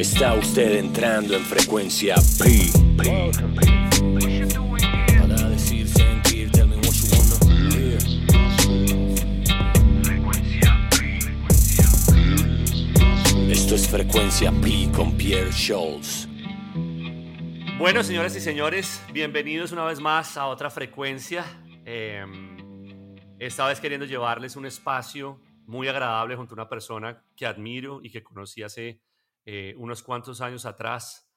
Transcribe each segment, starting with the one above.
Está usted entrando en frecuencia P. P. Para decir, sentir, what wanna hear. Esto es frecuencia P con Pierre Scholes. Bueno, señoras y señores, bienvenidos una vez más a otra frecuencia. Eh, esta vez queriendo llevarles un espacio muy agradable junto a una persona que admiro y que conocí hace eh, unos cuantos años atrás,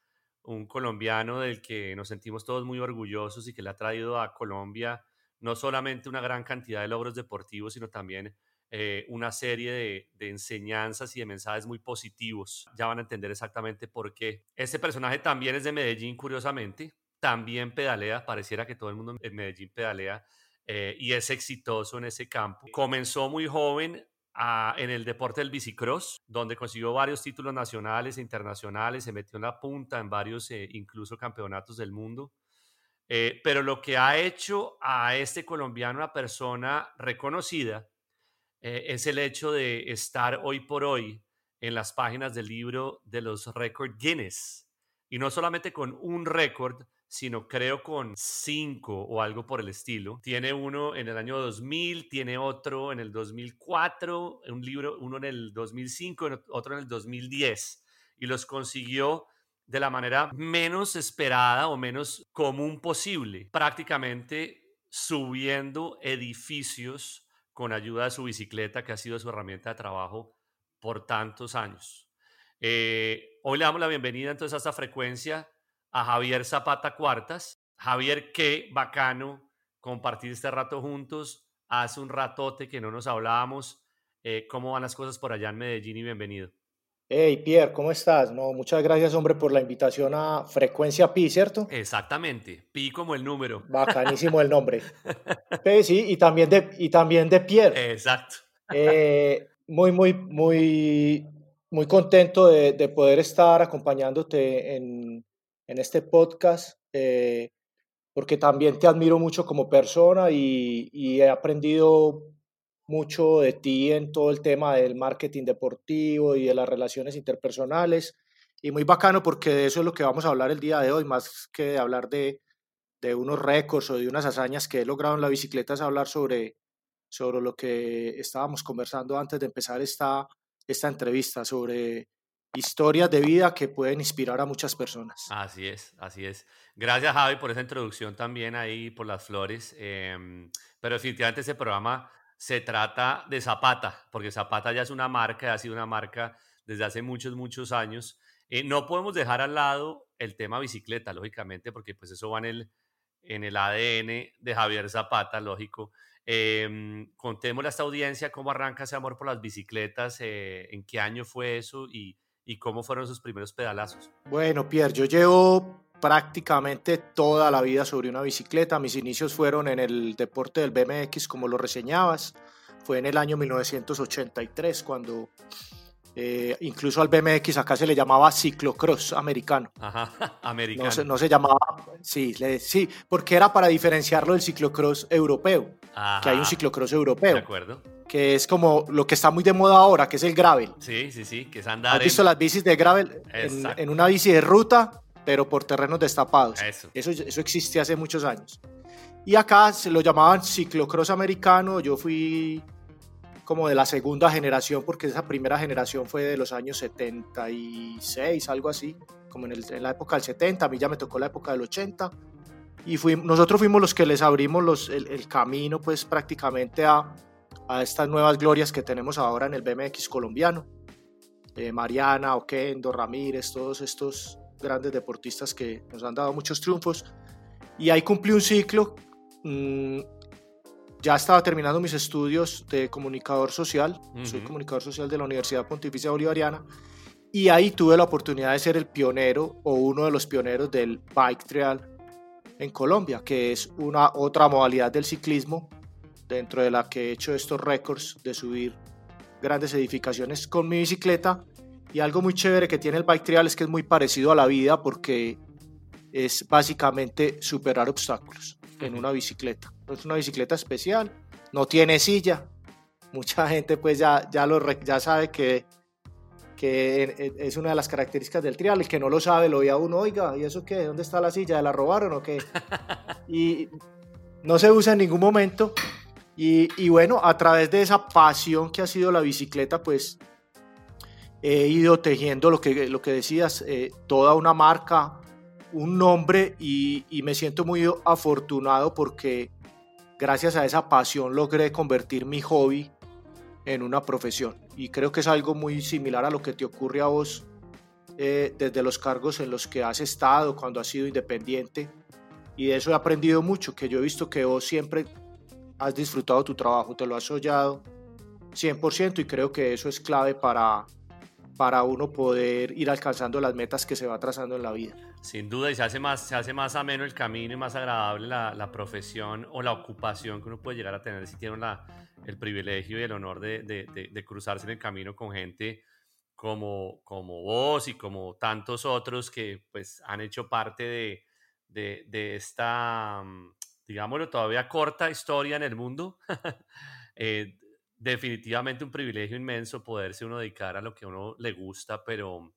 un colombiano del que nos sentimos todos muy orgullosos y que le ha traído a Colombia no solamente una gran cantidad de logros deportivos, sino también eh, una serie de, enseñanzas y de mensajes muy positivos. Ya van a entender exactamente por qué. Este personaje también es de Medellín, curiosamente. También pedalea, pareciera que todo el mundo en Medellín pedalea eh, y es exitoso en ese campo. Comenzó muy joven en el deporte del bicicross, donde consiguió varios títulos nacionales e internacionales, se metió en la punta en varios, eh, incluso campeonatos del mundo. Eh, pero lo que ha hecho a este colombiano una persona reconocida eh, es el hecho de estar hoy por hoy en las páginas del libro de los récords Guinness. Y no solamente con un récord, sino creo con cinco o algo por el estilo. Tiene uno en el año 2000, tiene otro en el 2004, un libro, uno en el 2005, otro en el 2010. Y los consiguió de la manera menos esperada o menos común posible, prácticamente subiendo edificios con ayuda de su bicicleta, que ha sido su herramienta de trabajo por tantos años. Eh, hoy le damos la bienvenida entonces a esta frecuencia a Javier Zapata Cuartas. Javier, qué bacano compartir este rato juntos. Hace un ratote que no nos hablábamos. Eh, ¿Cómo van las cosas por allá en Medellín y bienvenido? Hey Pierre, ¿cómo estás? No, muchas gracias, hombre, por la invitación a Frecuencia Pi, ¿cierto? Exactamente, Pi como el número. Bacanísimo el nombre. sí, y también de, y también de Pierre. Exacto. Eh, muy, muy, muy, muy contento de, de poder estar acompañándote en, en este podcast, eh, porque también te admiro mucho como persona y, he aprendido mucho de ti en todo el tema del marketing deportivo y de las relaciones interpersonales. Y muy bacano porque de eso es lo que vamos a hablar el día de hoy, más que hablar de, de unos récords o de unas hazañas que he logrado en la bicicleta, es hablar sobre, sobre lo que estábamos conversando antes de empezar esta, esta entrevista, sobre historias de vida que pueden inspirar a muchas personas. Así es, así es. Gracias Javi por esa introducción también ahí, por las flores. Eh, pero definitivamente ese programa se trata de Zapata, porque Zapata ya es una marca, ha sido una marca desde hace muchos, muchos años. Eh, no podemos dejar al lado el tema bicicleta, lógicamente, porque pues eso va en el, en el ADN de Javier Zapata, lógico. Eh, contémosle a esta audiencia cómo arranca ese amor por las bicicletas, eh, en qué año fue eso y, y cómo fueron sus primeros pedalazos? Bueno, Pierre, yo llevo prácticamente toda la vida sobre una bicicleta. Mis inicios fueron en el deporte del BMX, como lo reseñabas. Fue en el año 1983 cuando eh, incluso al BMX acá se le llamaba ciclocross americano. Ajá, americano. No se, no se llamaba, sí, le, sí, porque era para diferenciarlo del ciclocross europeo, Ajá. que hay un ciclocross europeo. De acuerdo que es como lo que está muy de moda ahora, que es el gravel. Sí, sí, sí, que es andar. ¿Has en... visto las bicis de gravel en, en, una bici de ruta, pero por terrenos destapados? Eso. eso. Eso existe hace muchos años. Y acá se lo llamaban ciclocross americano. Yo fui como de la segunda generación, porque esa primera generación fue de los años 76, algo así, como en, el, en la época del 70. A mí ya me tocó la época del 80 y fui, nosotros fuimos los que les abrimos los, el, el, camino pues prácticamente a, a estas nuevas glorias que tenemos ahora en el BMX colombiano. Eh, Mariana, Oquendo, Ramírez, todos estos grandes deportistas que nos han dado muchos triunfos. Y ahí cumplí un ciclo. Mmm, ya estaba terminando mis estudios de comunicador social. Uh -huh. Soy comunicador social de la Universidad Pontificia Bolivariana. Y ahí tuve la oportunidad de ser el pionero o uno de los pioneros del bike trail en Colombia, que es una otra modalidad del ciclismo dentro de la que he hecho estos récords de subir grandes edificaciones con mi bicicleta. Y algo muy chévere que tiene el bike trail es que es muy parecido a la vida porque es básicamente superar obstáculos en una bicicleta. Es una bicicleta especial, no tiene silla. Mucha gente pues ya, ya, lo, ya sabe que, que es una de las características del trial. El que no lo sabe lo ve a uno, oiga, ¿y eso qué? ¿Dónde está la silla? ¿La robaron o qué? Y no se usa en ningún momento. Y, y, bueno, a través de esa pasión que ha sido la bicicleta, pues he ido tejiendo lo que, lo que decías, eh, toda una marca, un nombre y, y, me siento muy afortunado porque gracias a esa pasión logré convertir mi hobby en una profesión. Y creo que es algo muy similar a lo que te ocurre a vos eh, desde los cargos en los que has estado, cuando has sido independiente. Y de eso he aprendido mucho, que yo he visto que vos siempre has disfrutado tu trabajo, te lo has soñado 100% y creo que eso es clave para, para uno poder ir alcanzando las metas que se va trazando en la vida. Sin duda, y se hace más, se hace más ameno el camino y más agradable la, profesión o la ocupación que uno puede llegar a tener si tiene el privilegio y el honor de, cruzarse en el camino con gente como, como vos y como tantos otros que pues han hecho parte de, de esta, mm, digámoslo, todavía corta historia en el mundo. eh, definitivamente un privilegio inmenso poderse uno dedicar a lo que a uno le gusta, pero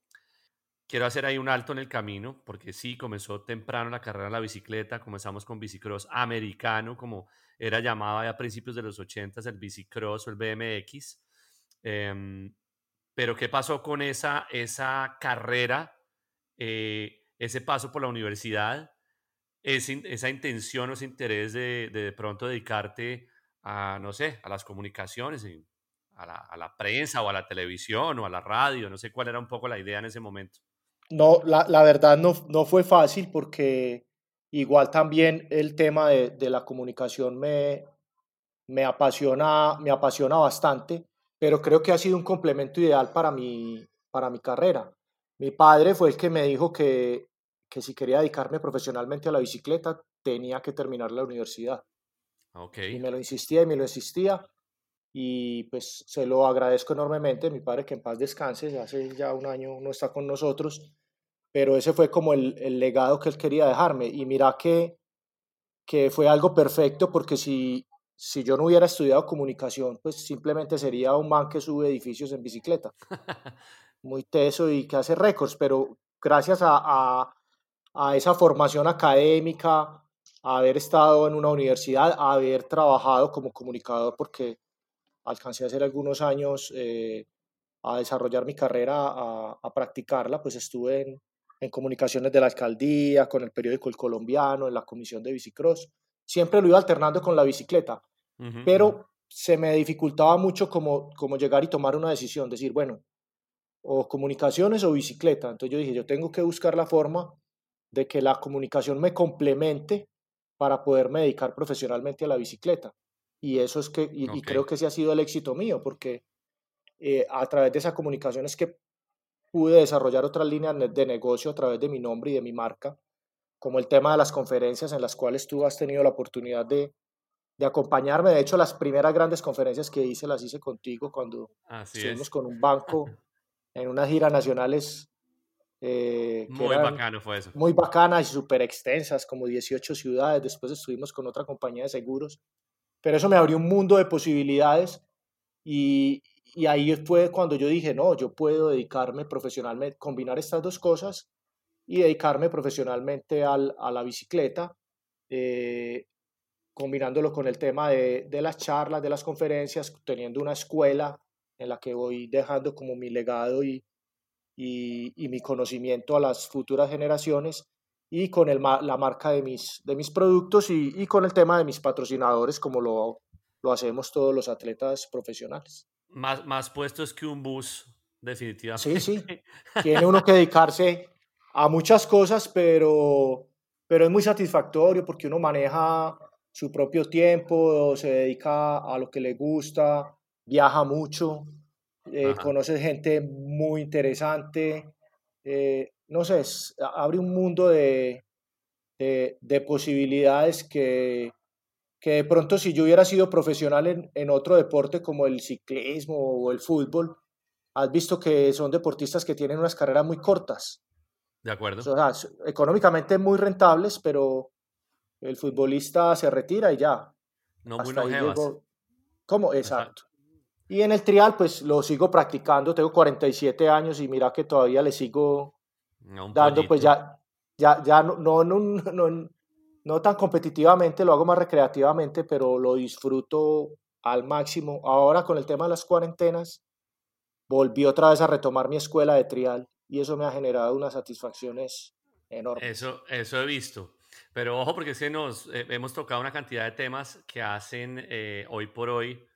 quiero hacer ahí un alto en el camino, porque sí, comenzó temprano la carrera en la bicicleta, comenzamos con bicicross americano, como era llamado ya a principios de los 80 el bicicross o el BMX. Em, pero ¿qué pasó con esa, esa carrera, eh, ese paso por la universidad, esa intención o ese interés de, de, de pronto dedicarte a, no sé, a las comunicaciones, a la, a la prensa o a la televisión o a la radio? No sé cuál era un poco la idea en ese momento. No, la, la verdad no, no fue fácil porque igual también el tema de, de, la comunicación me, me, apasiona, me apasiona bastante, pero creo que ha sido un complemento ideal para mi, para mi carrera. Mi padre fue el que me dijo que, que si quería dedicarme profesionalmente a la bicicleta tenía que terminar la universidad. Okay. Y me lo insistía y me lo insistía y pues se lo agradezco enormemente. Mi padre que en paz descanse, hace ya un año no está con nosotros, pero ese fue como el, el legado que él quería dejarme. Y mira que, que fue algo perfecto porque si, si yo no hubiera estudiado comunicación, pues simplemente sería un man que sube edificios en bicicleta. Muy teso y que hace récords, pero gracias a, a, a esa formación académica, a haber estado en una universidad, a haber trabajado como comunicador, porque alcancé a hacer algunos años eh, a desarrollar mi carrera, a, a practicarla, pues estuve en, en, comunicaciones de la alcaldía, con el periódico El Colombiano, en la comisión de bicicross. Siempre lo iba alternando con la bicicleta, uh -huh. pero se me dificultaba mucho como, como llegar y tomar una decisión, decir, bueno, o comunicaciones o bicicleta. Entonces yo dije, yo tengo que buscar la forma de que la comunicación me complemente para poderme dedicar profesionalmente a la bicicleta. Y eso es que, y, okay. y creo que ese ha sido el éxito mío, porque eh, a través de esa comunicación es que pude desarrollar otras líneas de negocio a través de mi nombre y de mi marca, como el tema de las conferencias en las cuales tú has tenido la oportunidad de, de acompañarme. De hecho, las primeras grandes conferencias que hice las hice contigo cuando Así estuvimos es. con un banco en unas giras nacionales. Eh, muy bacano fue eso. Muy bacanas y súper extensas, como 18 ciudades. Después estuvimos con otra compañía de seguros pero eso me abrió un mundo de posibilidades y, ahí fue cuando yo dije, no, yo puedo dedicarme profesionalmente, combinar estas dos cosas y dedicarme profesionalmente al, a la bicicleta, eh, combinándolo con el tema de, de, las charlas, de las conferencias, teniendo una escuela en la que voy dejando como mi legado y, y mi conocimiento a las futuras generaciones y con el, la marca de mis, de mis productos y, y, con el tema de mis patrocinadores, como lo, lo hacemos todos los atletas profesionales. Más, más puestos que un bus, definitivamente. Sí, sí. Tiene uno que dedicarse a muchas cosas, pero, pero es muy satisfactorio porque uno maneja su propio tiempo, se dedica a lo que le gusta, viaja mucho, eh, conoce gente muy interesante. Eh, no sé, abre un mundo de, de, de, posibilidades que, que de pronto si yo hubiera sido profesional en, en, otro deporte como el ciclismo o el fútbol, has visto que son deportistas que tienen unas carreras muy cortas. De acuerdo. O sea, económicamente muy rentables, pero el futbolista se retira y ya. No muy longevas. ¿Cómo? Exacto. Y en el trial, pues lo sigo practicando, tengo 47 años y mira que todavía le sigo dando, pues ya, ya, ya no, no, no, no, tan competitivamente, lo hago más recreativamente, pero lo disfruto al máximo. Ahora con el tema de las cuarentenas, volví otra vez a retomar mi escuela de trial y eso me ha generado unas satisfacciones enormes. Eso, eso he visto. Pero ojo, porque es que nos eh, hemos tocado una cantidad de temas que hacen eh, hoy por hoy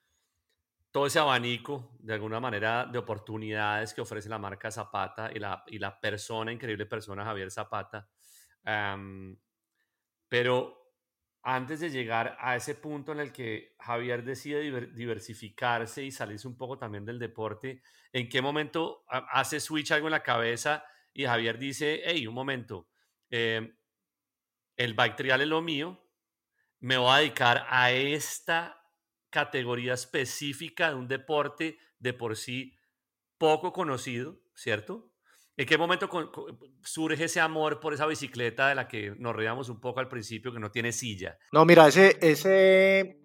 todo ese abanico, de alguna manera, de oportunidades que ofrece la marca Zapata y la, y la persona, increíble persona Javier Zapata. pero antes de llegar a ese punto en el que Javier decide diversificarse y salirse un poco también del deporte, ¿en qué momento hace switch algo en la cabeza y Javier dice, hey, un momento, em, el bike es lo mío, me voy a dedicar a esta categoría específica de un deporte de por sí poco conocido, ¿cierto? ¿En qué momento surge ese amor por esa bicicleta de la que nos reíamos un poco al principio, que no tiene silla? No, mira, ese, ese,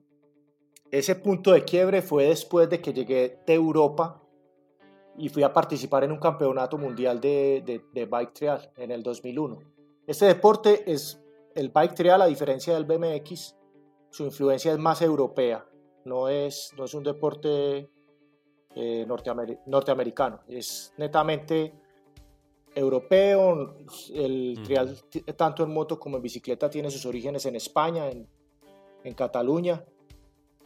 ese punto de quiebre fue después de que llegué de Europa y fui a participar en un campeonato mundial de, de, de bike trial en el 2001. Este deporte es el bike trial, a diferencia del BMX, su influencia es más europea no es, no es un deporte eh, norteamericano, es netamente europeo. El trial, tanto en moto como en bicicleta, tiene sus orígenes en España, en, Cataluña.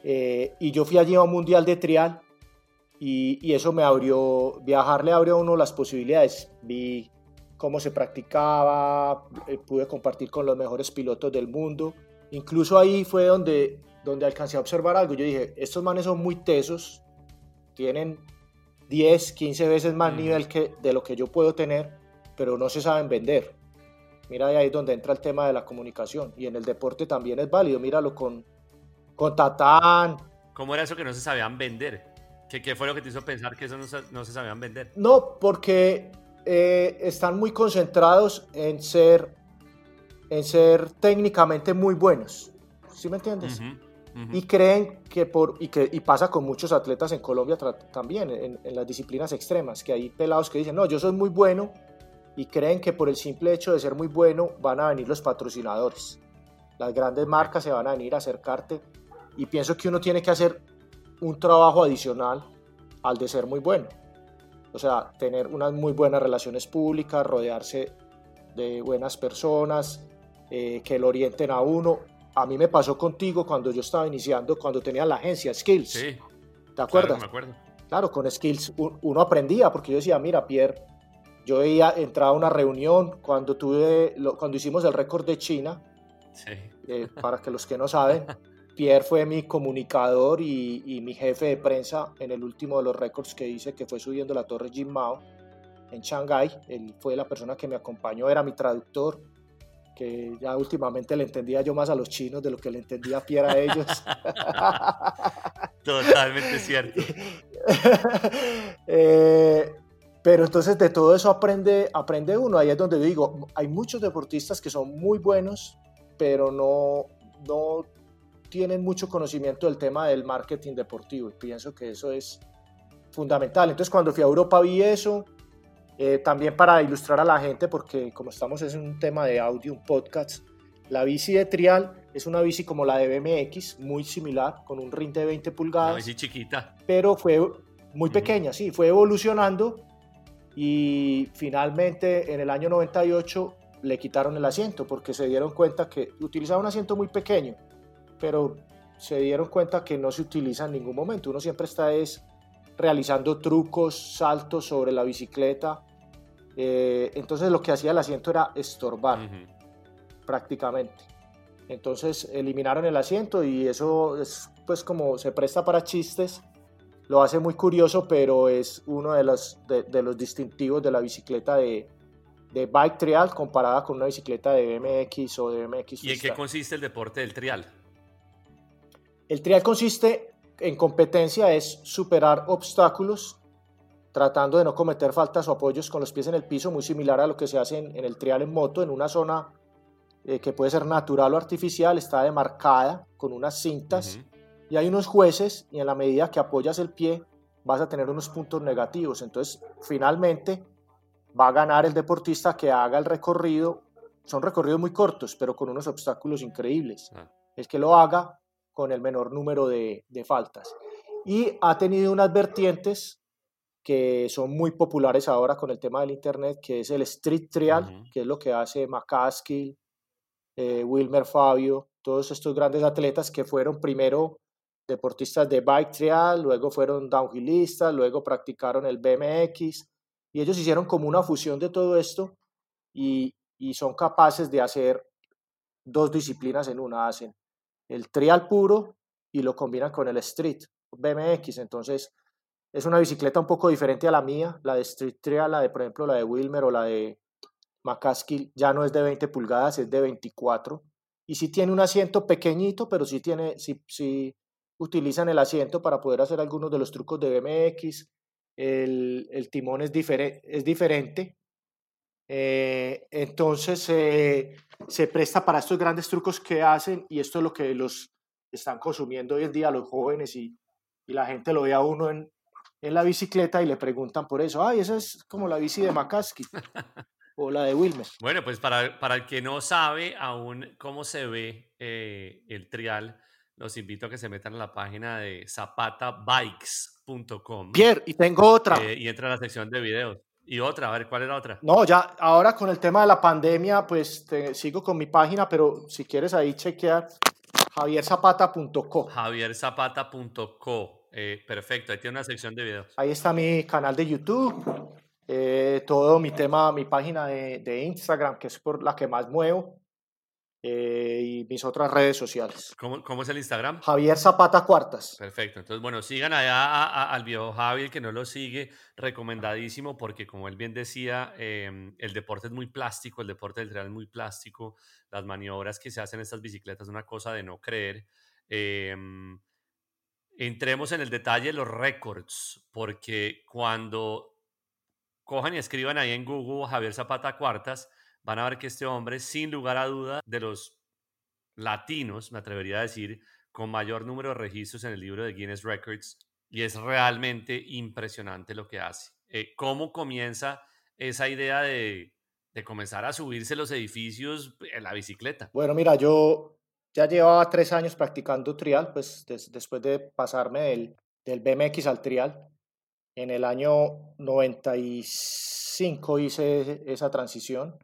Eh, y yo fui allí a un mundial de trial y, eso me abrió, viajar le abrió a uno las posibilidades. Vi cómo se practicaba, eh, pude compartir con los mejores pilotos del mundo. Incluso ahí fue donde donde alcancé a observar algo. Yo dije, estos manes son muy tesos, tienen 10, 15 veces más nivel que de lo que yo puedo tener, pero no se saben vender. Mira ahí es donde entra el tema de la comunicación. Y en el deporte también es válido. Míralo con, con Tatán. ¿Cómo era eso que no se sabían vender? ¿Qué, qué fue lo que te hizo pensar que eso no se, no se sabían vender? No, porque eh, están muy concentrados en ser, en ser técnicamente muy buenos. ¿Sí me entiendes? Y creen que por, y, que, y pasa con muchos atletas en Colombia también, en, las disciplinas extremas, que hay pelados que dicen, no, yo soy muy bueno y creen que por el simple hecho de ser muy bueno van a venir los patrocinadores. Las grandes marcas se van a venir a acercarte y pienso que uno tiene que hacer un trabajo adicional al de ser muy bueno. O sea, tener unas muy buenas relaciones públicas, rodearse de buenas personas, eh, que lo orienten a uno a mí me pasó contigo cuando yo estaba iniciando, cuando tenía la agencia Skills. Sí. ¿Te acuerdas? Claro, me acuerdo. Claro, con Skills uno aprendía, porque yo decía, mira, Pierre, yo había entrado a una reunión cuando, tuve, cuando hicimos el récord de China. Sí. Eh, para que los que no saben, Pierre fue mi comunicador y, y, mi jefe de prensa en el último de los récords que hice, que fue subiendo la torre Jim Mao en Shanghái. Él fue la persona que me acompañó, era mi traductor que ya últimamente le entendía yo más a los chinos de lo que le entendía a Pierre a ellos. Totalmente cierto. Eh, pero entonces de todo eso aprende, aprende uno. Ahí es donde digo, hay muchos deportistas que son muy buenos, pero no, no tienen mucho conocimiento del tema del marketing deportivo. Y pienso que eso es fundamental. Entonces cuando fui a Europa vi eso eh, también para ilustrar a la gente, porque como estamos es un tema de audio, un podcast, la bici de trial es una bici como la de BMX, muy similar, con un rin de 20 pulgadas. Una bici chiquita. Pero fue muy pequeña, sí, fue evolucionando y finalmente en el año 98 le quitaron el asiento porque se dieron cuenta que utilizaba un asiento muy pequeño, pero se dieron cuenta que no se utiliza en ningún momento. Uno siempre está es realizando trucos, saltos sobre la bicicleta eh, entonces lo que hacía el asiento era estorbar prácticamente. Entonces eliminaron el asiento y eso es pues como se presta para chistes, lo hace muy curioso, pero es uno de los, de, los distintivos de la bicicleta de, de, bike trial comparada con una bicicleta de BMX o de BMX. ¿Y en qué consiste el deporte del trial? El trial consiste en competencia, es superar obstáculos tratando de no cometer faltas o apoyos con los pies en el piso, muy similar a lo que se hace en, el trial en moto, en una zona eh, que puede ser natural o artificial, está demarcada con unas cintas y hay unos jueces y en la medida que apoyas el pie vas a tener unos puntos negativos. Entonces, finalmente va a ganar el deportista que haga el recorrido. Son recorridos muy cortos, pero con unos obstáculos increíbles. Ah. El que lo haga con el menor número de, de faltas. Y ha tenido unas vertientes que son muy populares ahora con el tema del Internet, que es el Street Trial, que es lo que hace McCaskill, eh, Wilmer Fabio, todos estos grandes atletas que fueron primero deportistas de bike trial, luego fueron downhillistas, luego practicaron el BMX y ellos hicieron como una fusión de todo esto y, y son capaces de hacer dos disciplinas en una, hacen el trial puro y lo combinan con el street BMX, entonces es una bicicleta un poco diferente a la mía, la de street trial, la de por ejemplo la de Wilmer o la de McCaskill ya no es de 20 pulgadas, es de 24 y sí tiene un asiento pequeñito, pero sí tiene, sí, sí, utilizan el asiento para poder hacer algunos de los trucos de BMX. El, el timón es, diferente es diferente. Eh, entonces se presta para estos grandes trucos que hacen y esto es lo que los están consumiendo hoy en día los jóvenes y, y la gente lo ve a uno en, en, la bicicleta y le preguntan por eso, ay, esa es como la bici de McCaskey o la de Wilmer. Bueno, pues para, para el que no sabe aún cómo se ve eh, el trial, los invito a que se metan a la página de zapatabikes.com. Pierre, y tengo otra. Eh, y entra a la sección de videos. Y otra, a ver, ¿cuál era otra? No, ya, ahora con el tema de la pandemia, pues sigo con mi página, pero si quieres ahí chequear javierzapata.co. Javierzapata.co. Eh, perfecto, ahí tiene una sección de videos. Ahí está mi canal de YouTube, eh, todo mi tema, mi página de, de Instagram, que es por la que más muevo. Eh, y mis otras redes sociales. ¿Cómo, ¿Cómo, es el Instagram? Javier Zapata Cuartas. Perfecto. Entonces, bueno, sigan allá al viejo Javier que no lo sigue, recomendadísimo porque como él bien decía, em, el deporte es muy plástico, el deporte del trail es muy plástico, las maniobras que se hacen en estas bicicletas es una cosa de no creer. Em, entremos en el detalle de los récords, porque cuando cojan y escriban ahí en Google Javier Zapata Cuartas, van a ver que este hombre, sin lugar a duda, de los latinos, me atrevería a decir, con mayor número de registros en el libro de Guinness Records, y es realmente impresionante lo que hace. Eh, ¿Cómo comienza esa idea de, de, comenzar a subirse los edificios en la bicicleta? Bueno, mira, yo ya llevaba tres años practicando trial, pues después de pasarme del, del BMX al trial. En el año 95 hice esa transición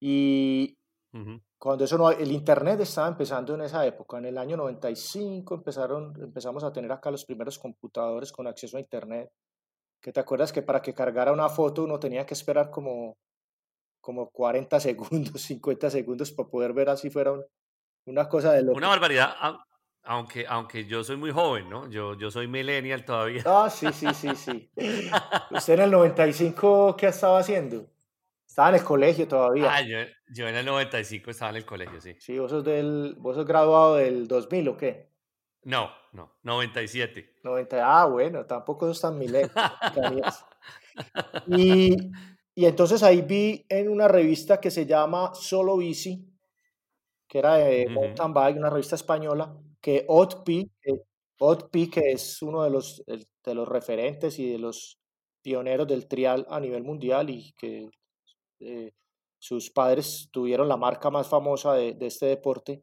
y cuando eso no, el Internet estaba empezando en esa época, en el año 95 empezaron, empezamos a tener acá los primeros computadores con acceso a Internet. Que te acuerdas que para que cargara una foto uno tenía que esperar como, como 40 segundos, 50 segundos para poder ver así fuera una cosa de loco. Una barbaridad, aunque, aunque yo soy muy joven, ¿no? Yo, yo soy millennial todavía. Ah, sí, sí, sí, sí. ¿Usted en el 95 qué estaba haciendo? Estaba en el colegio todavía. Ah, yo, yo, en el 95 estaba en el colegio, sí. Sí, vos sos, del, vos sos graduado del 2000 o qué? No, no, 97. 90, ah, bueno, tampoco sos tan milenio. y, y entonces ahí vi en una revista que se llama Solo Bici, que era de mountain bike, una revista española, que Otpi, que, que es uno de los, de los referentes y de los pioneros del trial a nivel mundial y que eh, sus padres tuvieron la marca más famosa de, este deporte,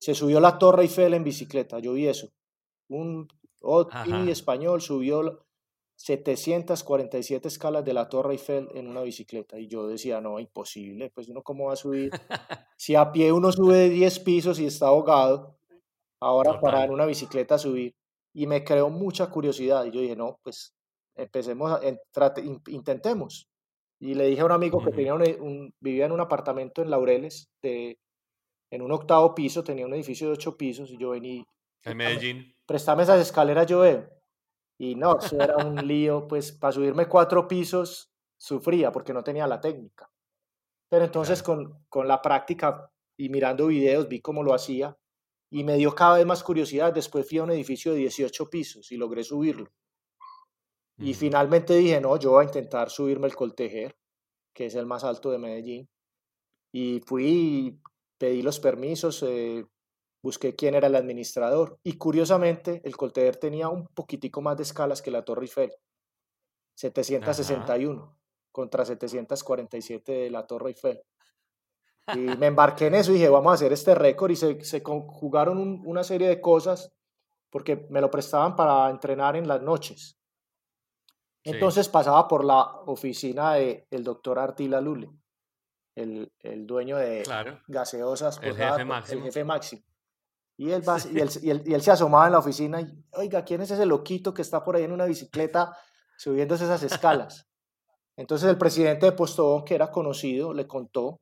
se subió la Torre Eiffel en bicicleta, yo vi eso. Un OTI español subió 747 escalas de la Torre Eiffel en una bicicleta y yo decía, no, imposible, pues uno cómo va a subir. si a pie uno sube 10 pisos y está ahogado, ahora para en una bicicleta subir. Y me creó mucha curiosidad y yo dije, no, pues empecemos, a, intentemos. Y le dije a un amigo que tenía un, vivía en un apartamento en Laureles, de, en un octavo piso, tenía un edificio de ocho pisos, y yo venía... En Medellín. Préstame esas escaleras, yo veo. Y no, eso era un lío, pues para subirme cuatro pisos sufría porque no tenía la técnica. Pero entonces con, con la práctica y mirando videos vi cómo lo hacía y me dio cada vez más curiosidad. Después fui a un edificio de 18 pisos y logré subirlo. Y finalmente dije, no, yo voy a intentar subirme el Coltejer, que es el más alto de Medellín. Y fui, pedí los permisos, eh, busqué quién era el administrador y curiosamente el Colteder tenía un poquitico más de escalas que la Torre Eiffel, 761 contra 747 de la Torre Eiffel. Y me embarqué en eso y dije, vamos a hacer este récord y se, se conjugaron una serie de cosas porque me lo prestaban para entrenar en las noches. Entonces pasaba por la oficina del el doctor Artila Lule, el, el dueño de gaseosas, el jefe, máximo. el jefe máximo. Y él, y, él, y, él, y él se asomaba en la oficina y, oiga, ¿quién es ese loquito que está por ahí en una bicicleta subiéndose esas escalas? Entonces el presidente de Postobón, que era conocido, le contó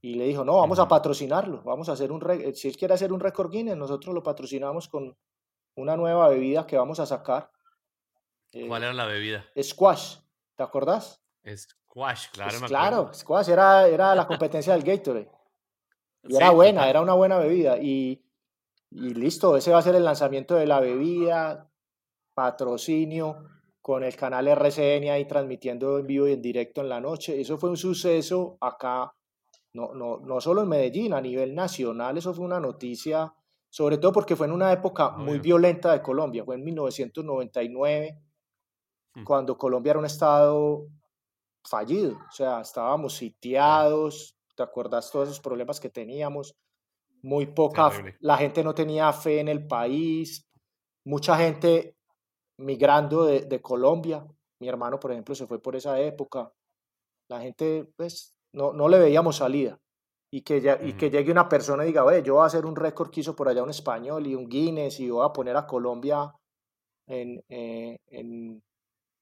y le dijo, no, vamos a patrocinarlo, vamos a hacer un, si él quiere hacer un récord Guinness, nosotros lo patrocinamos con una nueva bebida que vamos a sacar. ¿Cuál era la bebida? Squash, ¿te acordás? Squash, claro. Pues claro, Squash era, era la competencia del Gatorade. Y era buena, era una buena bebida. Y, y listo, ese va a ser el lanzamiento de la bebida, patrocinio con el canal RCN ahí transmitiendo en vivo y en directo en la noche. Eso fue un suceso acá, no, no, no solo en Medellín, a nivel nacional, eso fue una noticia, sobre todo porque fue en una época muy violenta de Colombia, fue en 1999, mm. cuando Colombia era un estado fallido, o sea, estábamos sitiados, ¿te acuerdas todos esos problemas que teníamos? Muy poca, la gente no tenía fe en el país, mucha gente migrando de, de, Colombia. Mi hermano, por ejemplo, se fue por esa época. La gente, pues, no, no le veíamos salida. Y que, ya, y que llegue una persona y diga, oye, yo voy a hacer un récord que hizo por allá un español y un Guinness y voy a poner a Colombia en, eh, en,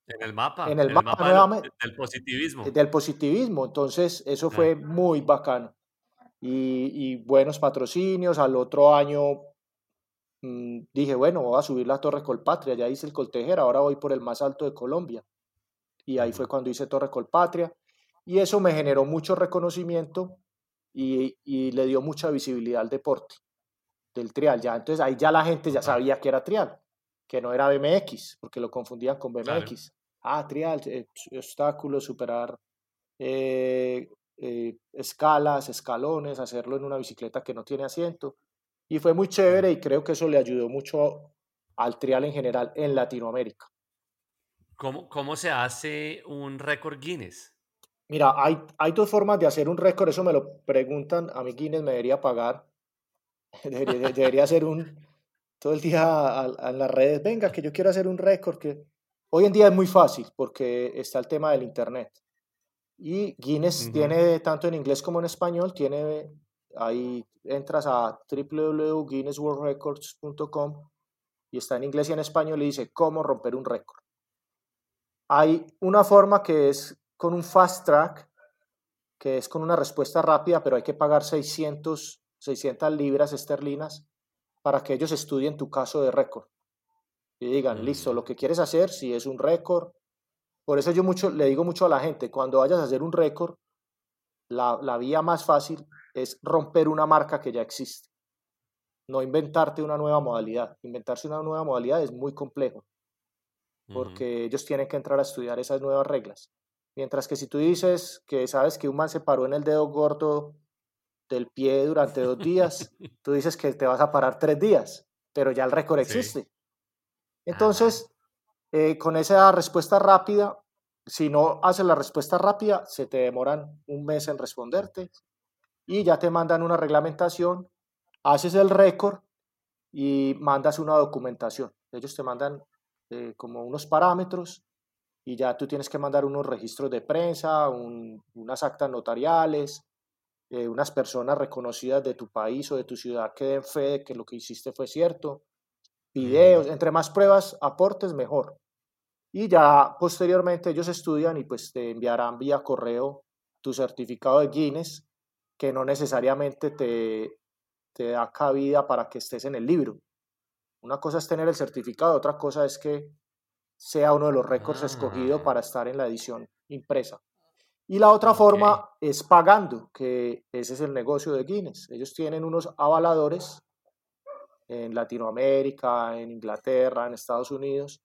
en el mapa. En el, mapa, del, positivismo. Del positivismo. Entonces, eso fue muy bacano. Y, y, buenos patrocinios. Al otro año Mm, dije, bueno, voy a subir la Torre Colpatria, ya hice el Coltejer, ahora voy por el más alto de Colombia. Y ahí fue cuando hice Torre Colpatria. Y eso me generó mucho reconocimiento y, y, le dio mucha visibilidad al deporte del trial. Ya, entonces ahí ya la gente ya sabía que era trial, que no era BMX, porque lo confundían con BMX. Ah, trial, eh, obstáculos, superar eh, eh, escalas, escalones, hacerlo en una bicicleta que no tiene asiento. Y fue muy chévere y creo que eso le ayudó mucho al trial en general en Latinoamérica. ¿Cómo, cómo se hace un récord Guinness? Mira, hay, hay dos formas de hacer un récord, eso me lo preguntan, a mí Guinness me debería pagar, debería, debería hacer un, todo el día en las redes, venga, que yo quiero hacer un récord, que hoy en día es muy fácil porque está el tema del Internet. Y Guinness tiene, tanto en inglés como en español, tiene Ahí entras a www.guinnessworldrecords.com y está en inglés y en español y dice cómo romper un récord. Hay una forma que es con un fast track, que es con una respuesta rápida, pero hay que pagar 600, 600 libras esterlinas para que ellos estudien tu caso de récord. Y digan, listo, lo que quieres hacer, si es un récord. Por eso yo mucho, le digo mucho a la gente, cuando vayas a hacer un récord, la, la vía más fácil es romper una marca que ya existe. No inventarte una nueva modalidad. Inventarse una nueva modalidad es muy complejo, porque ellos tienen que entrar a estudiar esas nuevas reglas. Mientras que si tú dices que sabes que un man se paró en el dedo gordo del pie durante dos días, tú dices que te vas a parar tres días, pero ya el récord existe. Entonces, eh, con esa respuesta rápida, si no haces la respuesta rápida, se te demoran un mes en responderte, y ya te mandan una reglamentación, haces el récord y mandas una documentación. Ellos te mandan eh, como unos parámetros y ya tú tienes que mandar unos registros de prensa, unas actas notariales, eh, unas personas reconocidas de tu país o de tu ciudad que den fe de que lo que hiciste fue cierto, videos, entre más pruebas aportes, mejor. Y ya posteriormente ellos estudian y pues te enviarán vía correo tu certificado de Guinness que no necesariamente te, te da cabida para que estés en el libro. Una cosa es tener el certificado, otra cosa es que sea uno de los récords escogido para ah. estar en la edición impresa. Y la otra forma es pagando, que ese es el negocio de Guinness. Ellos tienen unos avaladores en Latinoamérica, en Inglaterra, en Estados Unidos.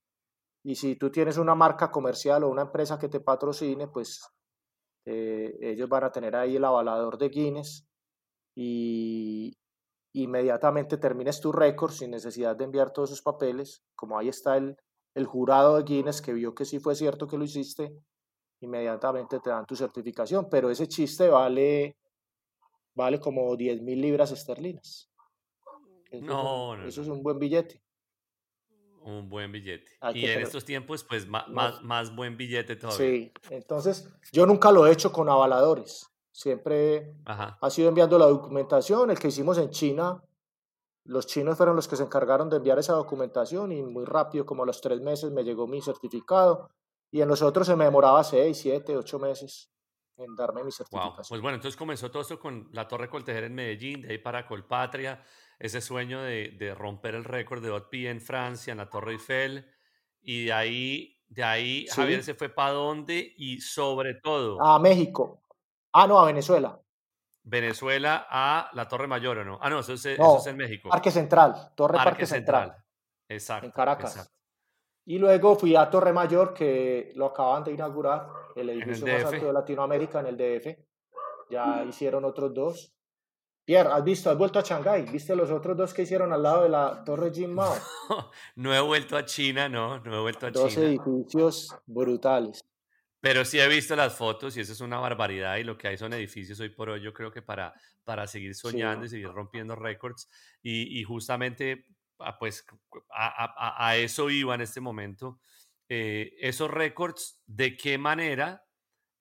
Y si tú tienes una marca comercial o una empresa que te patrocine, pues eh, ellos van a tener ahí el avalador de Guinness y, inmediatamente termines tu récord sin necesidad de enviar todos esos papeles, como ahí está el, el jurado de Guinness que vio que sí fue cierto que lo hiciste, inmediatamente te dan tu certificación, pero ese chiste vale, vale como 10 mil libras esterlinas. Eso, No, no, eso es un buen billete. Un buen billete. Hay Y en estos tiempos, pues ma- No. más, más buen billete todavía. Sí, entonces yo nunca lo he hecho con avaladores. Siempre Ajá. ha sido enviando la documentación. El que hicimos en China, los chinos fueron los que se encargaron de enviar esa documentación y muy rápido, como a los tres meses, me llegó mi certificado. Y en los otros se me demoraba seis, siete, ocho meses en darme mi Wow. certificación. Pues bueno, entonces comenzó todo esto con la Torre Coltejer en Medellín, de ahí para Colpatria, ese sueño de, de romper el récord de Haute en Francia, en la Torre Eiffel, y de ahí, de ahí Sí. Javier se fue para dónde y sobre todo A México. Ah, no, a Venezuela. Venezuela a la Torre Mayor, ¿o no? Ah, no, eso es, eso es en México. Parque Central, Torre Parque Parque Central, Central. Exacto. en Caracas. exacto. Y luego fui a Torre Mayor, que lo acaban de inaugurar, el el edificio más DF. alto de Latinoamérica en el DF. Ya hicieron otros dos. Pierre, ¿has visto? ¿Has vuelto a Shanghái? ¿Viste los otros dos que hicieron al lado de la Torre Jim Mao? No he vuelto a China, no, no he vuelto a Dos China. edificios brutales. Pero sí he visto las fotos y eso es una barbaridad y lo que hay son edificios hoy por hoy, yo creo que para, para seguir soñando y seguir rompiendo récords y, y justamente pues a, a- a eso iba en este momento. Eh, esos récords, ¿de qué manera